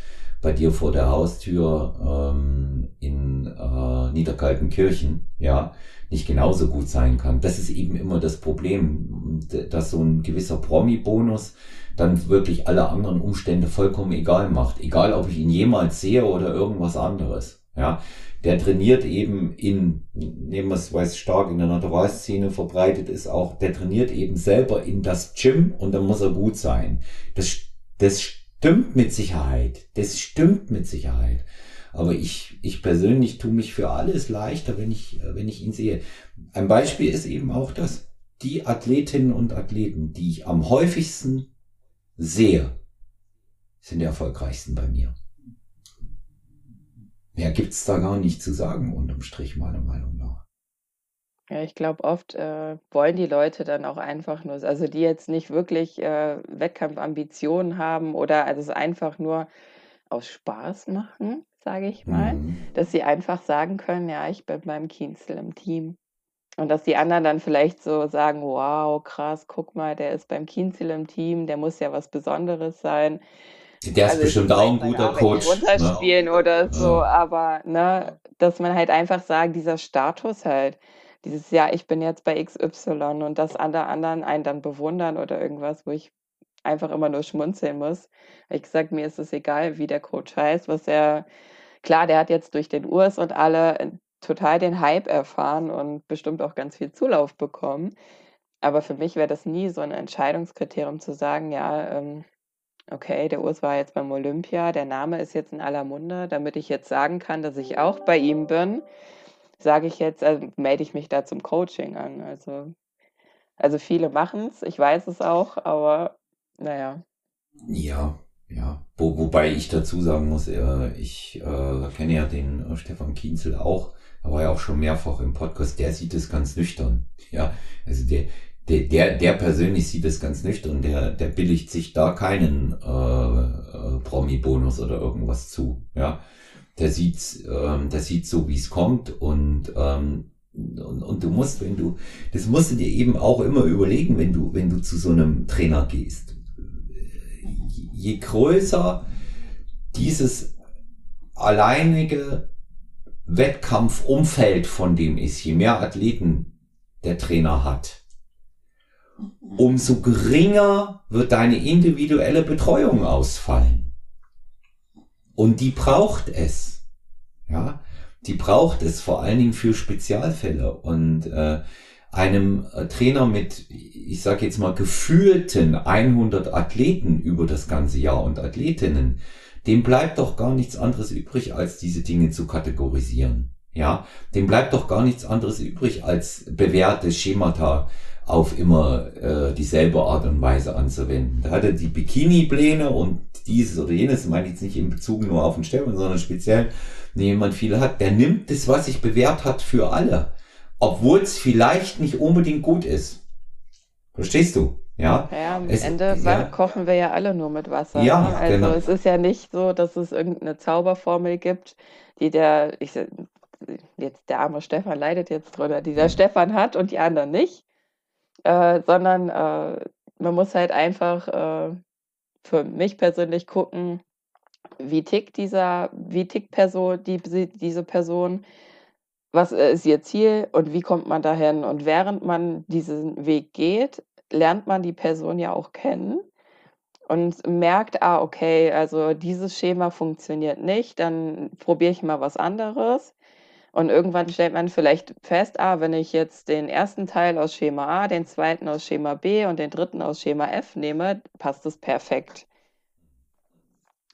bei dir vor der Haustür ähm, in äh, Niederkaltenkirchen, ja, nicht genauso gut sein kann. Das ist eben immer das Problem, dass so ein gewisser Promi-Bonus dann wirklich alle anderen Umstände vollkommen egal macht. Egal, ob ich ihn jemals sehe oder irgendwas anderes. Ja, der trainiert eben in, nehmen wir es, weil es stark in der Naturalszene verbreitet ist, auch, der trainiert eben selber in das Gym und dann muss er gut sein. Das, das stimmt mit Sicherheit. Das stimmt mit Sicherheit. Aber ich, ich persönlich tue mich für alles leichter, wenn ich, wenn ich ihn sehe. Ein Beispiel ist eben auch das, die Athletinnen und Athleten, die ich am häufigsten sehe, sind die erfolgreichsten bei mir. Mehr gibt's da gar nicht zu sagen, unterm Strich meiner Meinung nach. Ja, ich glaube, oft äh, wollen die Leute dann auch einfach nur, also die jetzt nicht wirklich äh, Wettkampfambitionen haben oder also es einfach nur aus Spaß machen, sage ich mal, mhm. dass sie einfach sagen können, ja, ich bin beim Kienzel im Team. Und dass die anderen dann vielleicht so sagen, wow, krass, guck mal, der ist beim Kienzel im Team, der muss ja was Besonderes sein. Der ist also bestimmt auch ein guter Coach. Ne? Runterspielen ne? oder so, ja. aber ne, dass man halt einfach sagt, dieser Status halt, dieses Jahr, ich bin jetzt bei XY und dass alle anderen einen dann bewundern oder irgendwas, wo ich einfach immer nur schmunzeln muss. Ich sag, mir ist es egal, wie der Coach heißt, was er, klar, der hat jetzt durch den Urs und alle total den Hype erfahren und bestimmt auch ganz viel Zulauf bekommen. Aber für mich wäre das nie so ein Entscheidungskriterium zu sagen, ja, ähm, okay, der Urs war jetzt beim Olympia, der Name ist jetzt in aller Munde, damit ich jetzt sagen kann, dass ich auch bei ihm bin, sage ich jetzt, also melde ich mich da zum Coaching an. Also, also viele machen es, ich weiß es auch, aber naja. Ja, ja. Wo, wobei ich dazu sagen muss, äh, ich äh, kenne ja den äh, Stefan Kienzel auch, er war ja auch schon mehrfach im Podcast, der sieht es ganz nüchtern. Ja, also der, der, der, der persönlich sieht es ganz nüchtern, der, der billigt sich da keinen äh, äh, Promi-Bonus oder irgendwas zu. Ja, der sieht, ähm, der sieht so, wie es kommt und ähm, und, und du musst, wenn du, das musst du dir eben auch immer überlegen, wenn du, wenn du zu so einem Trainer gehst. Je größer dieses alleinige Wettkampfumfeld von dem ist, je mehr Athleten der Trainer hat, umso geringer wird deine individuelle Betreuung ausfallen. Und die braucht es. Ja, die braucht es vor allen Dingen für Spezialfälle und äh, einem äh, Trainer mit, ich sage jetzt mal, gefühlten 100 Athleten über das ganze Jahr und Athletinnen, dem bleibt doch gar nichts anderes übrig, als diese Dinge zu kategorisieren. Ja, dem bleibt doch gar nichts anderes übrig, als bewährte Schemata auf immer äh, dieselbe Art und Weise anzuwenden. Da hat er die Bikini-Pläne und dieses oder jenes, meine ich jetzt nicht in Bezug nur auf den Stefan, sondern speziell wenn jemand viele hat, der nimmt das, was sich bewährt hat, für alle. Obwohl es vielleicht nicht unbedingt gut ist. Verstehst du? Ja, ja am es, Ende ja. kochen wir ja alle nur mit Wasser. Ja, ne? Also genau. es ist ja nicht so, dass es irgendeine Zauberformel gibt, die der, ich, jetzt der arme Stefan leidet jetzt drunter, die der mhm. Stefan hat und die anderen nicht, äh, sondern äh, man muss halt einfach äh, für mich persönlich gucken, wie tickt dieser, wie tickt Person, die, diese Person, was äh, ist ihr Ziel und wie kommt man dahin? Und während man diesen Weg geht, lernt man die Person ja auch kennen und merkt, ah, okay, also dieses Schema funktioniert nicht, dann probiere ich mal was anderes. Und irgendwann stellt man vielleicht fest, ah, wenn ich jetzt den ersten Teil aus Schema A, den zweiten aus Schema B und den dritten aus Schema F nehme, passt es perfekt.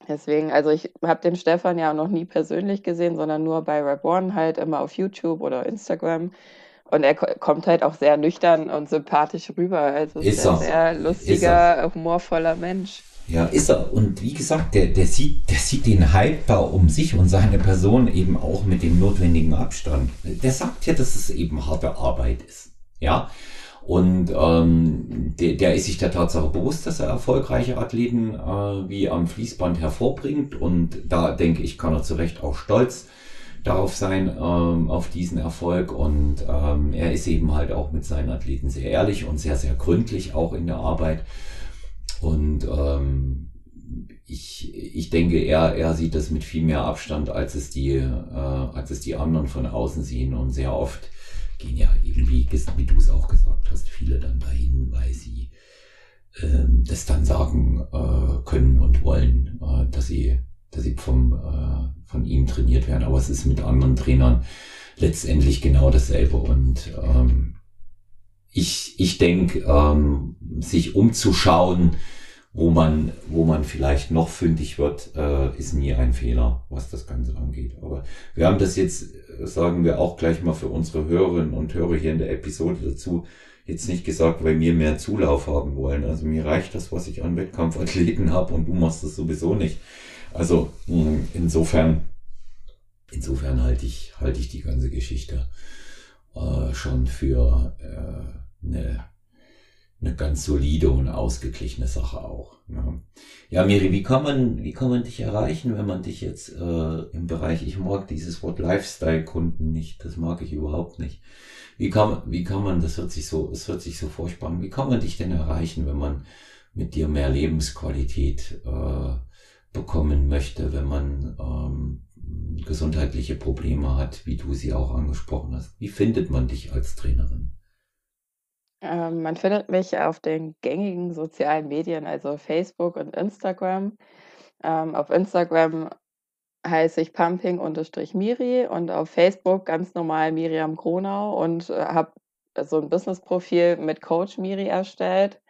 Deswegen, also ich habe den Stefan ja noch nie persönlich gesehen, sondern nur bei Rap One halt immer auf YouTube oder Instagram. Und er kommt halt auch sehr nüchtern und sympathisch rüber. Also ist, ist ein sehr lustiger, humorvoller Mensch. Ja, ist er. Und wie gesagt, der, der, sieht, der sieht den Hype da um sich und seine Person eben auch mit dem notwendigen Abstand. Der sagt ja, dass es eben harte Arbeit ist. Ja. Und ähm, der, der ist sich der Tatsache bewusst, dass er erfolgreiche Athleten äh, wie am Fließband hervorbringt. Und da denke ich, kann er zu Recht auch stolz darauf sein, ähm, auf diesen Erfolg. Und ähm, er ist eben halt auch mit seinen Athleten sehr ehrlich und sehr, sehr gründlich auch in der Arbeit. Und ähm, ich, ich denke, er, er sieht das mit viel mehr Abstand, als es die, äh, als es die anderen von außen sehen. Und sehr oft gehen ja eben, wie, wie du es auch gesagt hast, viele dann dahin, weil sie ähm, das dann sagen äh, können und wollen, äh, dass sie, dass sie vom, äh, von ihm trainiert werden. Aber es ist mit anderen Trainern letztendlich genau dasselbe. Und ähm, ich, ich denke, ähm, sich umzuschauen, wo man, wo man vielleicht noch fündig wird, äh, ist nie ein Fehler, was das Ganze angeht. Aber wir haben das jetzt, äh, sagen wir auch gleich mal für unsere Hörerinnen und Hörer hier in der Episode dazu, jetzt nicht gesagt, weil wir mehr Zulauf haben wollen. Also mir reicht das, was ich an Wettkampfathleten habe und du machst das sowieso nicht. Also hm, insofern, insofern halte ich, halte ich die ganze Geschichte äh, schon für äh, eine eine ganz solide und ausgeglichene Sache auch. Ja, ja Miri, wie kann man, wie kann man dich erreichen, wenn man dich jetzt äh, im Bereich, ich mag dieses Wort Lifestyle-Kunden nicht, das mag ich überhaupt nicht. Wie kann, wie kann man, das hört sich so, es hört sich so furchtbar an, wie kann man dich denn erreichen, wenn man mit dir mehr Lebensqualität äh, bekommen möchte, wenn man ähm, gesundheitliche Probleme hat, wie du sie auch angesprochen hast? Wie findet man dich als Trainerin? Ähm, man findet mich auf den gängigen sozialen Medien, also Facebook und Instagram. Ähm, auf Instagram heiße ich pumping-miri und auf Facebook ganz normal Miriam Gronau und äh, habe so ein Business-Profil mit Coach Miri erstellt.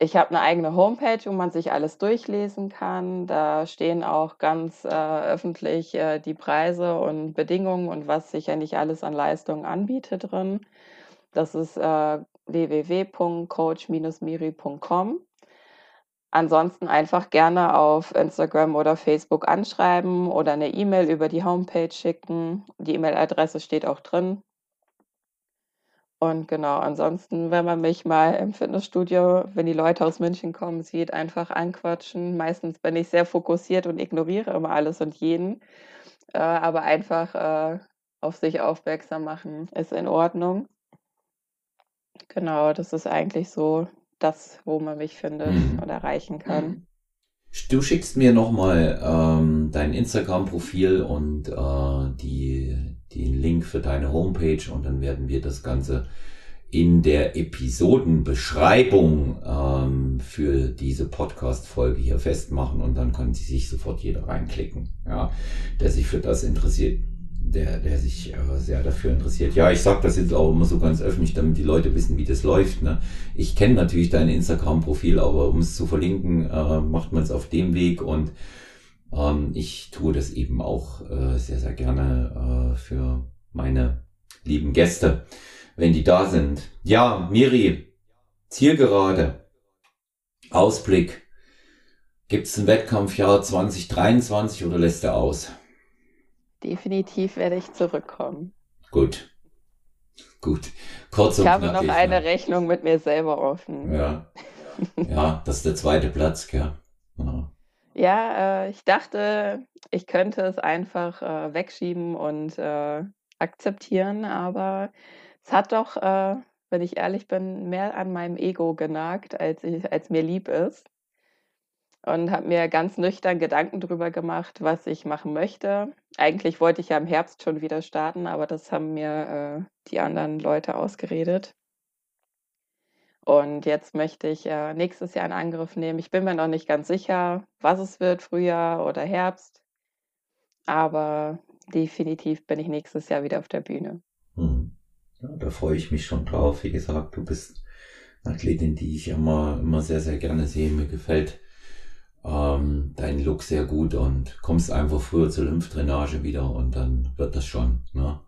Ich habe eine eigene Homepage, wo man sich alles durchlesen kann. Da stehen auch ganz äh, öffentlich äh, die Preise und Bedingungen und was sich eigentlich alles an Leistungen anbietet drin. Das ist äh, www.coach-miri.com. ansonsten einfach gerne auf Instagram oder Facebook anschreiben oder eine E-Mail über die Homepage schicken. Die E-Mail-Adresse steht auch drin. Und genau, ansonsten, wenn man mich mal im Fitnessstudio, wenn die Leute aus München kommen, sieht, einfach anquatschen. Meistens bin ich sehr fokussiert und ignoriere immer alles und jeden. Äh, aber einfach äh, auf sich aufmerksam machen ist in Ordnung. Genau, das ist eigentlich so das, wo man mich findet mhm. und erreichen kann. Du schickst mir nochmal ähm, dein Instagram-Profil und äh, die, den Link für deine Homepage und dann werden wir das Ganze in der Episodenbeschreibung ähm, für diese Podcast-Folge hier festmachen und dann kann sie sich sofort jeder reinklicken, ja, der sich für das interessiert der, der sich äh, sehr dafür interessiert. Ja, ich sag das jetzt auch immer so ganz öffentlich, damit die Leute wissen, wie das läuft. Ne? Ich kenne natürlich dein Instagram-Profil, aber um es zu verlinken, äh, macht man es auf dem Weg und ähm, ich tue das eben auch äh, sehr, sehr gerne äh, für meine lieben Gäste, wenn die da sind. Ja, Miri, Zielgerade, Ausblick. Gibt es ein Wettkampfjahr 2023 oder lässt er aus? Definitiv werde ich zurückkommen. Gut. Gut. Kurz und Ich habe noch eine ne? Rechnung mit mir selber offen. Ja. Ja, das ist der zweite Platz, gell? Ja, ja äh, ich dachte, ich könnte es einfach äh, wegschieben und äh, akzeptieren, aber es hat doch, äh, wenn ich ehrlich bin, mehr an meinem Ego genagt, als, ich, als mir lieb ist und habe mir ganz nüchtern Gedanken darüber gemacht, was ich machen möchte. Eigentlich wollte ich ja im Herbst schon wieder starten, aber das haben mir äh, die anderen Leute ausgeredet. Und jetzt möchte ich äh, nächstes Jahr in Angriff nehmen. Ich bin mir noch nicht ganz sicher, was es wird, Frühjahr oder Herbst. Aber definitiv bin ich nächstes Jahr wieder auf der Bühne. Hm. Ja, da freue ich mich schon drauf. Wie gesagt, du bist eine Athletin, die ich immer, immer sehr, sehr gerne sehe. Mir gefällt ähm, deinen Look sehr gut und kommst einfach früher zur Lymphdrainage wieder und dann wird das schon. Ne?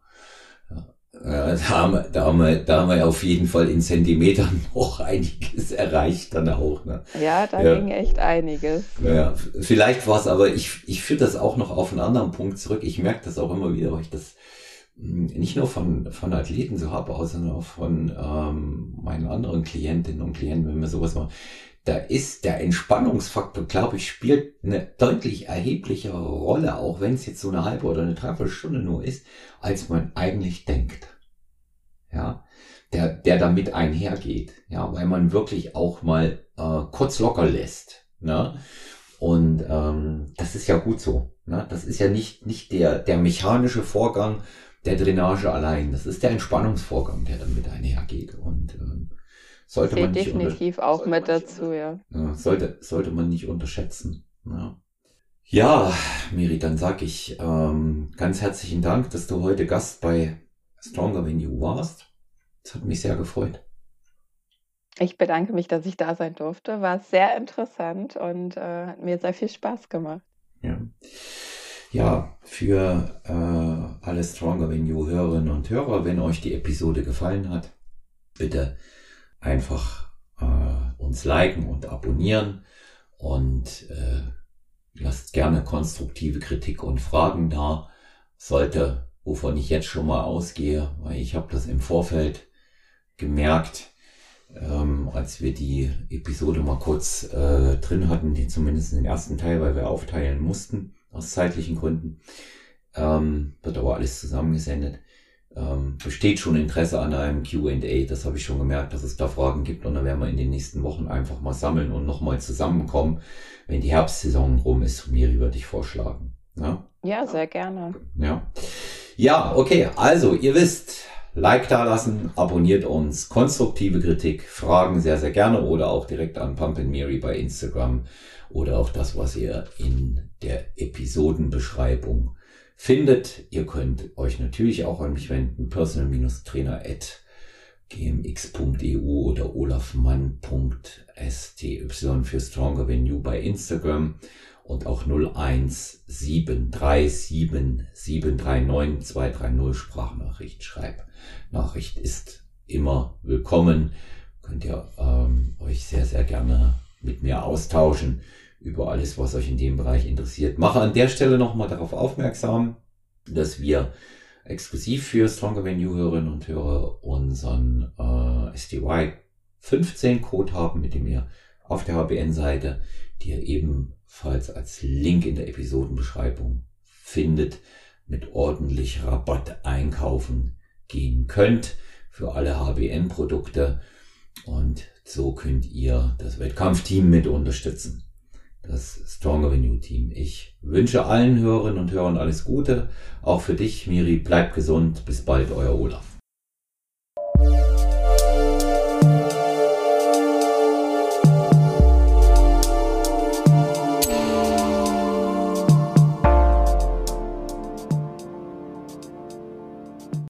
Ja, da, haben wir, da, haben wir, da haben wir auf jeden Fall in Zentimetern [LAUGHS] noch einiges erreicht dann auch. Ne? Ja, da ja. ging echt einiges. Ja, vielleicht war es aber, ich, ich führe das auch noch auf einen anderen Punkt zurück. Ich merke das auch immer wieder, weil ich das nicht nur von, von Athleten so habe, sondern auch von ähm, meinen anderen Klientinnen und Klienten, wenn wir sowas machen da ist der Entspannungsfaktor, glaube ich, spielt eine deutlich erheblichere Rolle, auch wenn es jetzt so eine halbe oder eine Dreiviertelstunde nur ist, als man eigentlich denkt. Ja, der, der damit einhergeht. Ja, weil man wirklich auch mal äh, kurz locker lässt. Ne? Und ähm, das ist ja gut so. Ne? Das ist ja nicht, nicht der, der mechanische Vorgang der Drainage allein. Das ist der Entspannungsvorgang, der damit einhergeht. Und ähm, sollte man nicht definitiv auch mit dazu, ja. ja. Sollte, sollte man nicht unterschätzen. Ja. Ja, Miri, dann sag ich ähm, ganz herzlichen Dank, dass du heute Gast bei Stronger Than You warst. Das hat mich sehr gefreut. Ich bedanke mich, dass ich da sein durfte. War sehr interessant und äh, hat mir sehr viel Spaß gemacht. Ja, ja für äh, alle Stronger Than You Hörerinnen und Hörer, wenn euch die Episode gefallen hat, bitte einfach äh, uns liken und abonnieren und äh, lasst gerne konstruktive Kritik und Fragen da. Sollte, wovon ich jetzt schon mal ausgehe, weil ich habe das im Vorfeld gemerkt, ähm, als wir die Episode mal kurz äh, drin hatten, die zumindest den ersten Teil, weil wir aufteilen mussten, aus zeitlichen Gründen, ähm, wird aber alles zusammengesendet ähm, besteht schon Interesse an einem QA. Das habe ich schon gemerkt, dass es da Fragen gibt. Und dann werden wir in den nächsten Wochen einfach mal sammeln und nochmal zusammenkommen, wenn die Herbstsaison rum ist. Miri würde ich vorschlagen. Ja? ja, sehr gerne. Ja. Ja, okay. Also, ihr wisst, Like da lassen, abonniert uns, konstruktive Kritik, Fragen sehr, sehr gerne oder auch direkt an Pump Mary bei Instagram oder auch das, was ihr in der Episodenbeschreibung findet. Ihr könnt euch natürlich auch an mich wenden, personal-trainer at gmx.eu oder olafmann.sty für Stronger Than You bei Instagram und auch 01737739230 Sprachnachricht schreib. Nachricht ist immer willkommen. Könnt ihr ähm, euch sehr, sehr gerne mit mir austauschen über alles, was euch in dem Bereich interessiert. Mache an der Stelle nochmal darauf aufmerksam, dass wir exklusiv für Stronger You Hörerinnen und Hörer unseren äh, SDY 15 Code haben, mit dem ihr auf der HBN-Seite, die ihr ebenfalls als Link in der Episodenbeschreibung findet, mit ordentlich Rabatt einkaufen gehen könnt für alle HBN-Produkte. Und so könnt ihr das Wettkampfteam mit unterstützen. Das Stronger Than You Team. Ich wünsche allen Hörerinnen und Hörern alles Gute. Auch für dich, Miri. Bleibt gesund. Bis bald, euer Olaf.